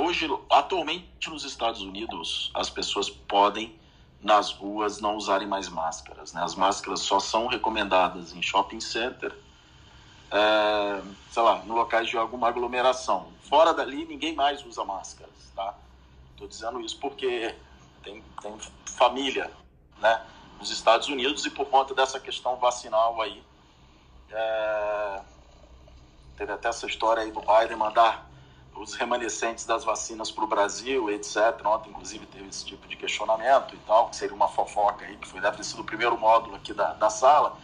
G: hoje, atualmente nos Estados Unidos, as pessoas podem nas ruas não usarem mais máscaras. Né? As máscaras só são recomendadas em shopping center, é, sei lá, em locais de alguma aglomeração. Fora dali, ninguém mais usa máscaras, tá? Estou dizendo isso porque tem, tem família, né? Nos Estados Unidos e por conta dessa questão vacinal aí, é, teve até essa história aí do Biden mandar os remanescentes das vacinas para o Brasil, etc. Ontem, inclusive, teve esse tipo de questionamento e tal, que seria uma fofoca aí, que foi, deve ter sido o primeiro módulo aqui da, da sala.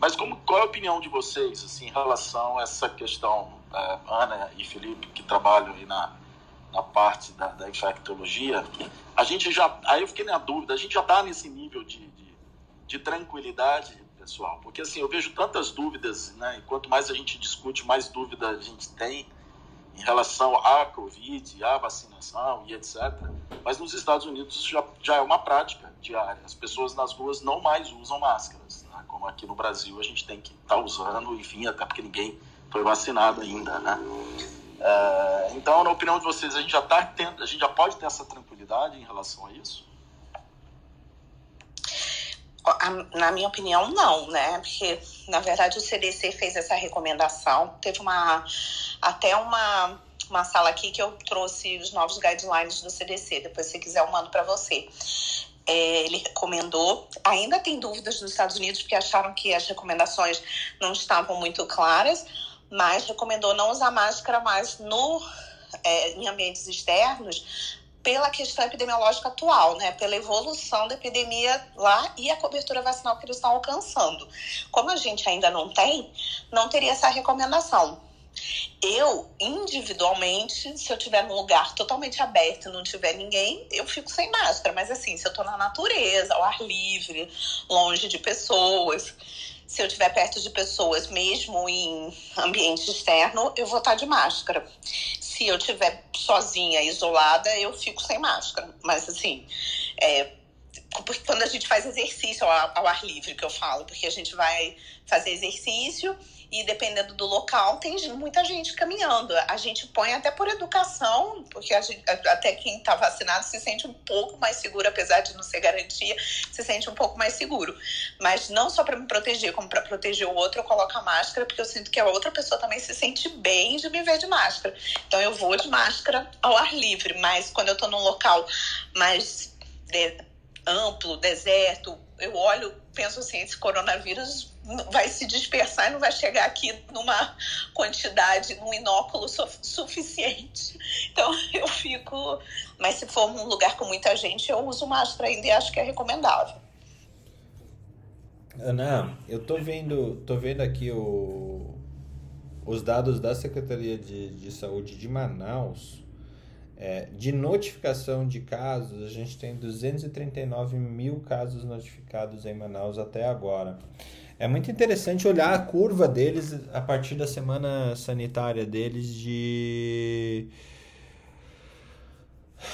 G: Mas como, qual é a opinião de vocês assim, em relação a essa questão, é, Ana e Felipe, que trabalham aí na, na parte da, da infectologia? A gente já, aí eu fiquei na dúvida, a gente já está nesse nível de, de, de tranquilidade, pessoal? Porque assim, eu vejo tantas dúvidas, né? E quanto mais a gente discute, mais dúvida a gente tem em relação à Covid, à vacinação e etc. Mas nos Estados Unidos já, já é uma prática diária. As pessoas nas ruas não mais usam máscaras, né? como aqui no Brasil a gente tem que estar tá usando, enfim, até porque ninguém foi vacinado ainda, né? É, então, na opinião de vocês, a gente já tá tendo, a gente já pode ter essa tranquilidade em relação a isso?
C: Na minha opinião, não, né? Porque, na verdade, o CDC fez essa recomendação. Teve uma até uma, uma sala aqui que eu trouxe os novos guidelines do CDC. Depois, se quiser, eu mando para você. é, ele recomendou. Ainda tem dúvidas nos Estados Unidos, porque acharam que as recomendações não estavam muito claras, mas recomendou não usar máscara mais no, é, em ambientes externos pela questão epidemiológica atual, né? Pela evolução da epidemia lá e a cobertura vacinal que eles estão alcançando. Como a gente ainda não tem, não teria essa recomendação. Eu, individualmente, se eu estiver num lugar totalmente aberto e não tiver ninguém, eu fico sem máscara. Mas assim, se eu estou na natureza, ao ar livre, longe de pessoas, se eu estiver perto de pessoas, mesmo em ambiente externo, eu vou estar de máscara. Se eu estiver sozinha, isolada, eu fico sem máscara. Mas assim, é, porque quando a gente faz exercício ao, ao, ar livre, que eu falo, porque a gente vai fazer exercício e dependendo do local, tem muita gente caminhando. A gente põe até por educação, porque gente, até quem está vacinado se sente um pouco mais seguro, apesar de não ser garantia, se sente um pouco mais seguro. Mas não só para me proteger, como para proteger o outro, eu coloco a máscara, porque eu sinto que a outra pessoa também se sente bem de me ver de máscara. Então eu vou de máscara ao ar livre, mas quando eu estou num local mais de, amplo, deserto, eu olho, penso assim, esse coronavírus vai se dispersar e não vai chegar aqui numa quantidade, num inóculo suficiente. Então *laughs* eu fico. Mas se for um lugar com muita gente, eu uso máscara ainda e acho que é recomendável.
A: Ana, eu tô vendo, tô vendo aqui o, os dados da Secretaria de, de Saúde de Manaus. É, de notificação de casos, a gente tem 239 mil casos notificados em Manaus até agora. É muito interessante olhar a curva deles a partir da semana sanitária deles de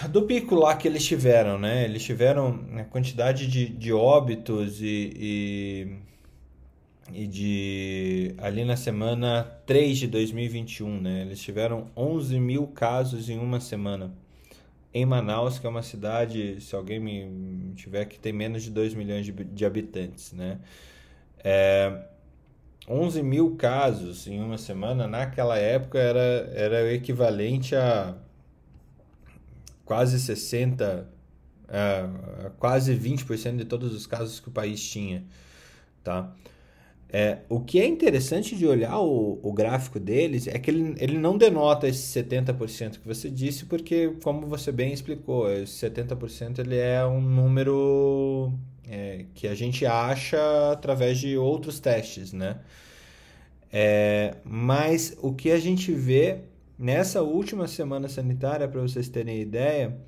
A: do pico lá que eles tiveram, né? Eles tiveram a quantidade de, de óbitos e, e, e de ali na semana 3 de 2021, né? Eles tiveram 11 mil casos em uma semana. Em Manaus, que é uma cidade, se alguém me tiver que tem menos de 2 milhões de, de habitantes, né? É, 11 mil casos em uma semana, naquela época, era, era o equivalente a quase 60, a, quase 20% de todos os casos que o país tinha. Tá? É, o que é interessante de olhar o, o gráfico deles é que ele, ele não denota esse 70% que você disse, porque, como você bem explicou, esse 70% ele é um número é, que a gente acha através de outros testes, né? É, mas o que a gente vê nessa última semana sanitária, para vocês terem ideia,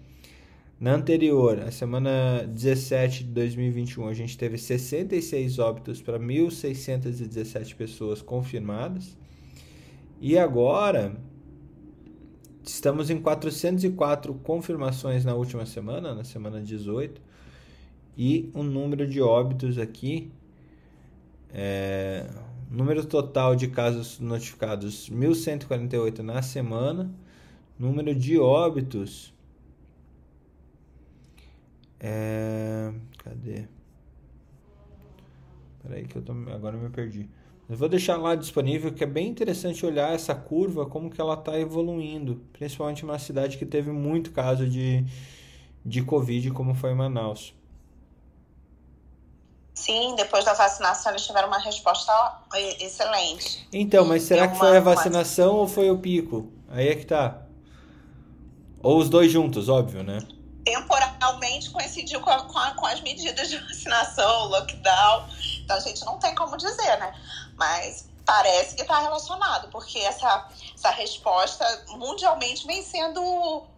A: na anterior, a semana 17 de 2021, a gente teve 66 óbitos para 1.617 pessoas confirmadas. E agora, estamos em 404 confirmações na última semana, na semana 18, e o número de óbitos aqui, é, número total de casos notificados 1.148 na semana, número de óbitos, é, cadê? Peraí que eu tô, agora eu me perdi. Eu vou deixar lá disponível que é bem interessante olhar essa curva, como que ela está evoluindo, principalmente numa cidade que teve muito caso de, de Covid, como foi Manaus.
C: Sim, depois da vacinação eles tiveram uma resposta excelente.
A: Então, mas será que foi a vacinação ou foi o pico? Aí é que tá. Ou os dois juntos, óbvio, né?
C: Temporalmente coincidiu com, a, com, a, com as medidas de vacinação, lockdown. Então a gente não tem como dizer, né? Mas parece que está relacionado, porque essa, essa resposta mundialmente vem sendo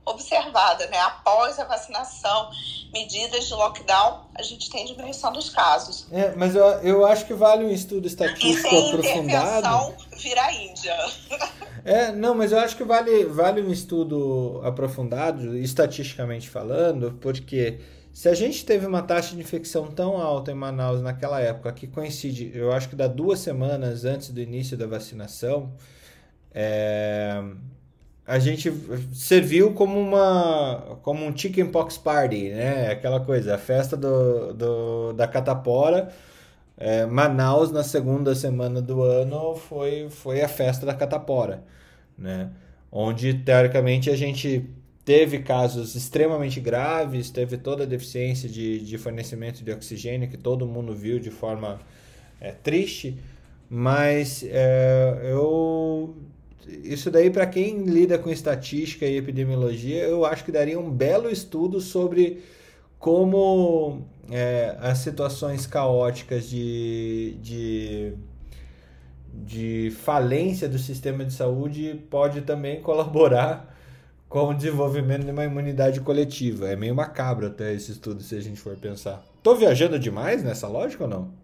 C: observada, né? Após a vacinação, medidas de lockdown, a gente tem diminuição dos casos.
A: É, mas eu, eu acho que vale um estudo estatístico e sem aprofundado.
C: vira a Índia. *laughs*
A: É, não, mas eu acho que vale, vale um estudo aprofundado, estatisticamente falando, porque se a gente teve uma taxa de infecção tão alta em Manaus naquela época, que coincide, eu acho que dá duas semanas antes do início da vacinação, é, a gente serviu como uma como um chickenpox party, né? Aquela coisa, a festa do, do da catapora. É, Manaus na segunda semana do ano foi foi a festa da catapora, né? Onde teoricamente a gente teve casos extremamente graves, teve toda a deficiência de, de fornecimento de oxigênio que todo mundo viu de forma é, triste, mas é, eu isso daí para quem lida com estatística e epidemiologia, eu acho que daria um belo estudo sobre como é, as situações caóticas de, de, de falência do sistema de saúde pode também *laughs* colaborar com o desenvolvimento de uma imunidade coletiva. É meio macabro até esse estudo, se a gente for pensar. Tô viajando demais nessa lógica ou não?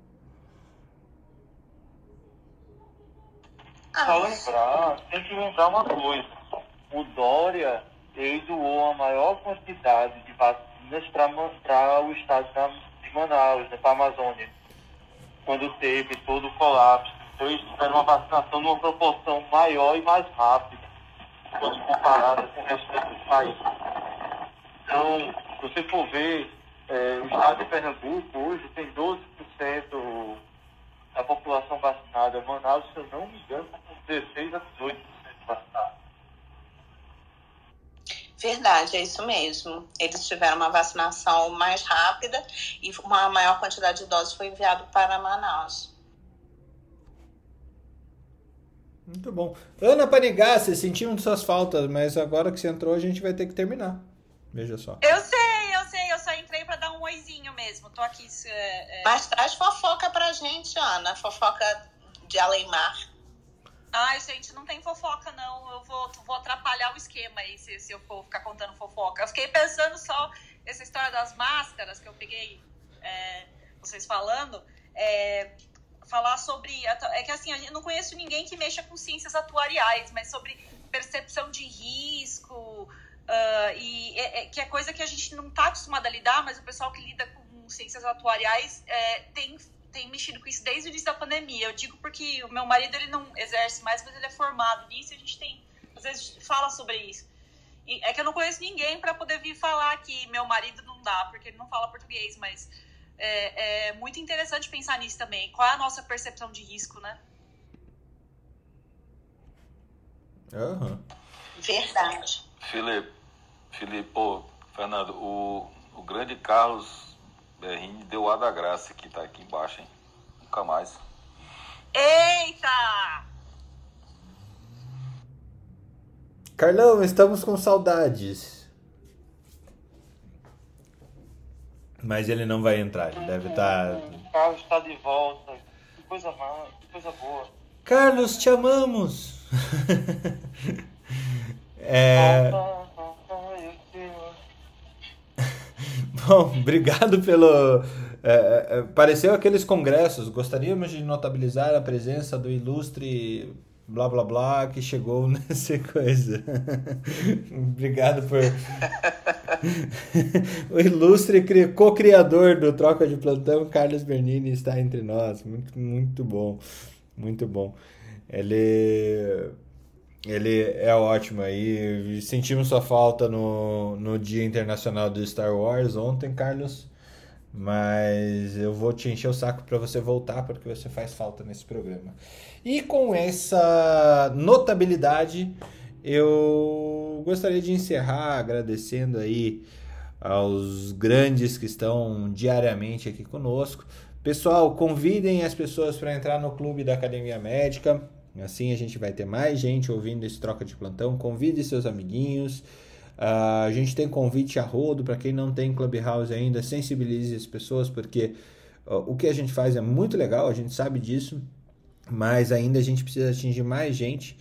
H: Só lembrar, tem que lembrar uma coisa. O Dória, ele doou a maior quantidade de vacinas para o estado de Manaus, né, para a Amazônia, quando teve todo o colapso. Então eles tiveram uma vacinação numa proporção maior e mais rápida quando comparada com o restante do país. Então, se você for ver, é, o estado de Pernambuco hoje tem 12% da população vacinada. Manaus, se eu não me engano, está com 16 a 18% vacinada.
C: Verdade, é isso mesmo. Eles tiveram uma vacinação mais rápida e uma maior quantidade de doses foi enviado para Manaus.
A: Muito bom. Ana Panigassi, sentimos suas faltas, mas agora que você entrou, a gente vai ter que terminar. Veja só.
I: Eu sei, eu sei, eu só entrei para dar um oizinho mesmo. Tô aqui. É,
C: é... Mas traz fofoca pra gente, Ana. Fofoca de Alemar.
I: Ai, gente, não tem fofoca, não. Eu vou, vou atrapalhar o esquema aí se, se eu for ficar contando fofoca. Eu fiquei pensando só essa história das máscaras que eu peguei é, vocês falando. É, falar sobre. É que assim, eu não conheço ninguém que mexa com ciências atuariais, mas sobre percepção de risco, uh, e é, é, que é coisa que a gente não está acostumado a lidar, mas o pessoal que lida com ciências atuariais é, tem, tem mexido com isso desde o início da pandemia. Eu digo porque o meu marido ele não exerce mais, mas ele é formado nisso e a gente tem, às vezes, fala sobre isso. É que eu não conheço ninguém para poder vir falar que meu marido não dá, porque ele não fala português, mas é, é muito interessante pensar nisso também. Qual é a nossa percepção de risco, né?
A: Uhum.
C: Verdade.
F: Felipe, Felipe, pô, Fernando, o, o grande Carlos Berrini deu a da graça que tá aqui embaixo, hein? Nunca mais.
I: Eita!
A: Carlão, estamos com saudades. Mas ele não vai entrar, ele deve estar. Tá...
H: O Carlos está de volta. Que coisa má, que coisa boa.
A: Carlos, te amamos! *laughs* é... *laughs* Bom, obrigado pelo. É, é, é, pareceu aqueles congressos. Gostaríamos de notabilizar a presença do ilustre blá blá blá que chegou *laughs* nessa coisa. Obrigado por. *laughs* o ilustre co-criador do Troca de Plantão, Carlos Bernini, está entre nós. Muito, muito bom. Muito bom. Ele. Ele é ótimo aí. Sentimos sua falta no, no Dia Internacional do Star Wars ontem, Carlos. Mas eu vou te encher o saco para você voltar, porque você faz falta nesse programa. E com essa notabilidade, eu gostaria de encerrar agradecendo aí aos grandes que estão diariamente aqui conosco. Pessoal, convidem as pessoas para entrar no clube da Academia Médica. Assim a gente vai ter mais gente ouvindo esse troca de plantão. Convide seus amiguinhos. Uh, a gente tem convite a rodo para quem não tem Clubhouse ainda, sensibilize as pessoas, porque uh, o que a gente faz é muito legal, a gente sabe disso, mas ainda a gente precisa atingir mais gente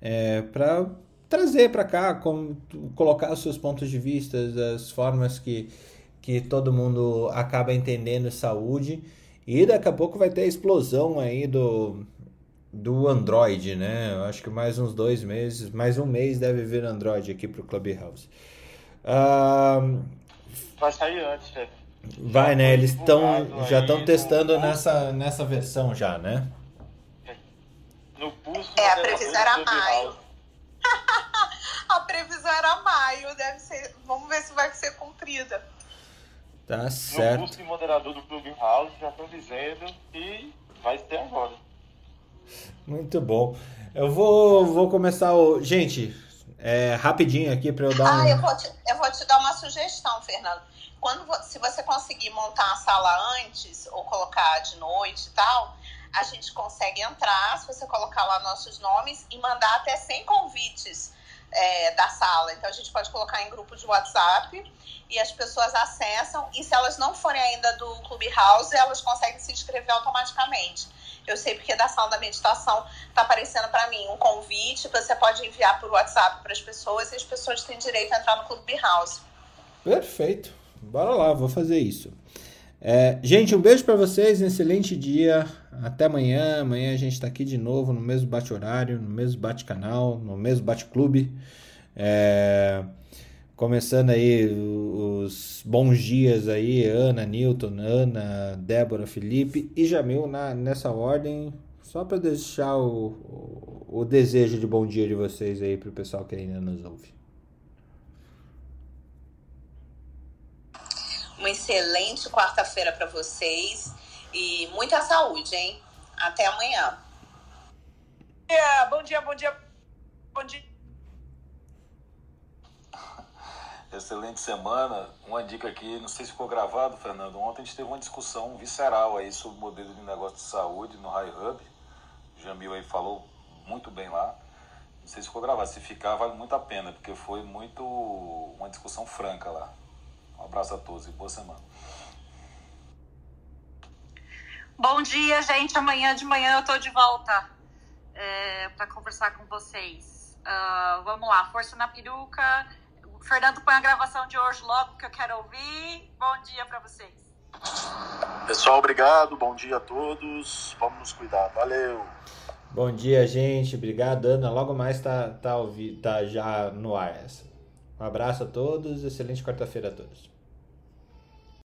A: é, para trazer para cá, com, colocar os seus pontos de vista, as formas que, que todo mundo acaba entendendo saúde. E daqui a pouco vai ter a explosão aí do, do Android, né? Eu acho que mais uns dois meses, mais um mês deve vir Android aqui para o Clubhouse.
H: Uh, vai sair antes, chefe.
A: Vai, né? Eles estão já estão testando no... nessa, nessa versão já, né?
C: No pulso. É, a previsão era maio. *laughs* a previsão era maio, deve ser. Vamos ver se vai ser cumprida.
A: Tá certo.
H: No pulso moderador do Clubhouse já estão dizendo que vai ser agora.
A: Muito bom. Eu vou, vou começar o. Gente, é, rapidinho aqui para eu dar
C: Ah,
A: um...
C: eu vou, te, eu vou te dar uma sugestão, Fernando. Quando, se você conseguir montar a sala antes ou colocar de noite e tal, a gente consegue entrar, se você colocar lá nossos nomes e mandar até 100 convites é, da sala. Então a gente pode colocar em grupo de WhatsApp e as pessoas acessam. E se elas não forem ainda do Clubhouse, elas conseguem se inscrever automaticamente. Eu sei porque da sala da meditação tá aparecendo para mim um convite, você pode enviar por WhatsApp para as pessoas e as pessoas têm direito a entrar no Clubhouse.
A: Perfeito. Bora lá, vou fazer isso. É, gente, um beijo para vocês, um excelente dia. Até amanhã. Amanhã a gente tá aqui de novo no mesmo bate-horário, no mesmo bate-canal, no mesmo bate-clube. É, começando aí os bons dias aí, Ana, Newton, Ana, Débora, Felipe e Jamil na, nessa ordem, só para deixar o, o, o desejo de bom dia de vocês aí pro pessoal que ainda nos ouve.
C: Uma excelente quarta-feira para vocês e muita saúde, hein? Até amanhã.
J: dia, bom dia, bom dia, bom dia.
F: Excelente semana. Uma dica aqui, não sei se ficou gravado, Fernando. Ontem a gente teve uma discussão visceral aí sobre o modelo de negócio de saúde no High Hub. O Jamil aí falou muito bem lá. Não sei se ficou gravado. Se ficar, vale muito a pena, porque foi muito uma discussão franca lá. Um abraço a todos e boa semana.
I: Bom dia, gente. Amanhã de manhã eu tô de volta é, para conversar com vocês. Ah, vamos lá, força na peruca. Fernando põe a gravação de hoje logo que eu quero ouvir. Bom dia para vocês.
G: Pessoal, obrigado. Bom dia a todos. Vamos nos cuidar. Valeu.
A: Bom dia, gente. Obrigado, Ana. Logo mais tá, tá, ouvi- tá já no ar essa. Um abraço a todos. Excelente quarta-feira a todos.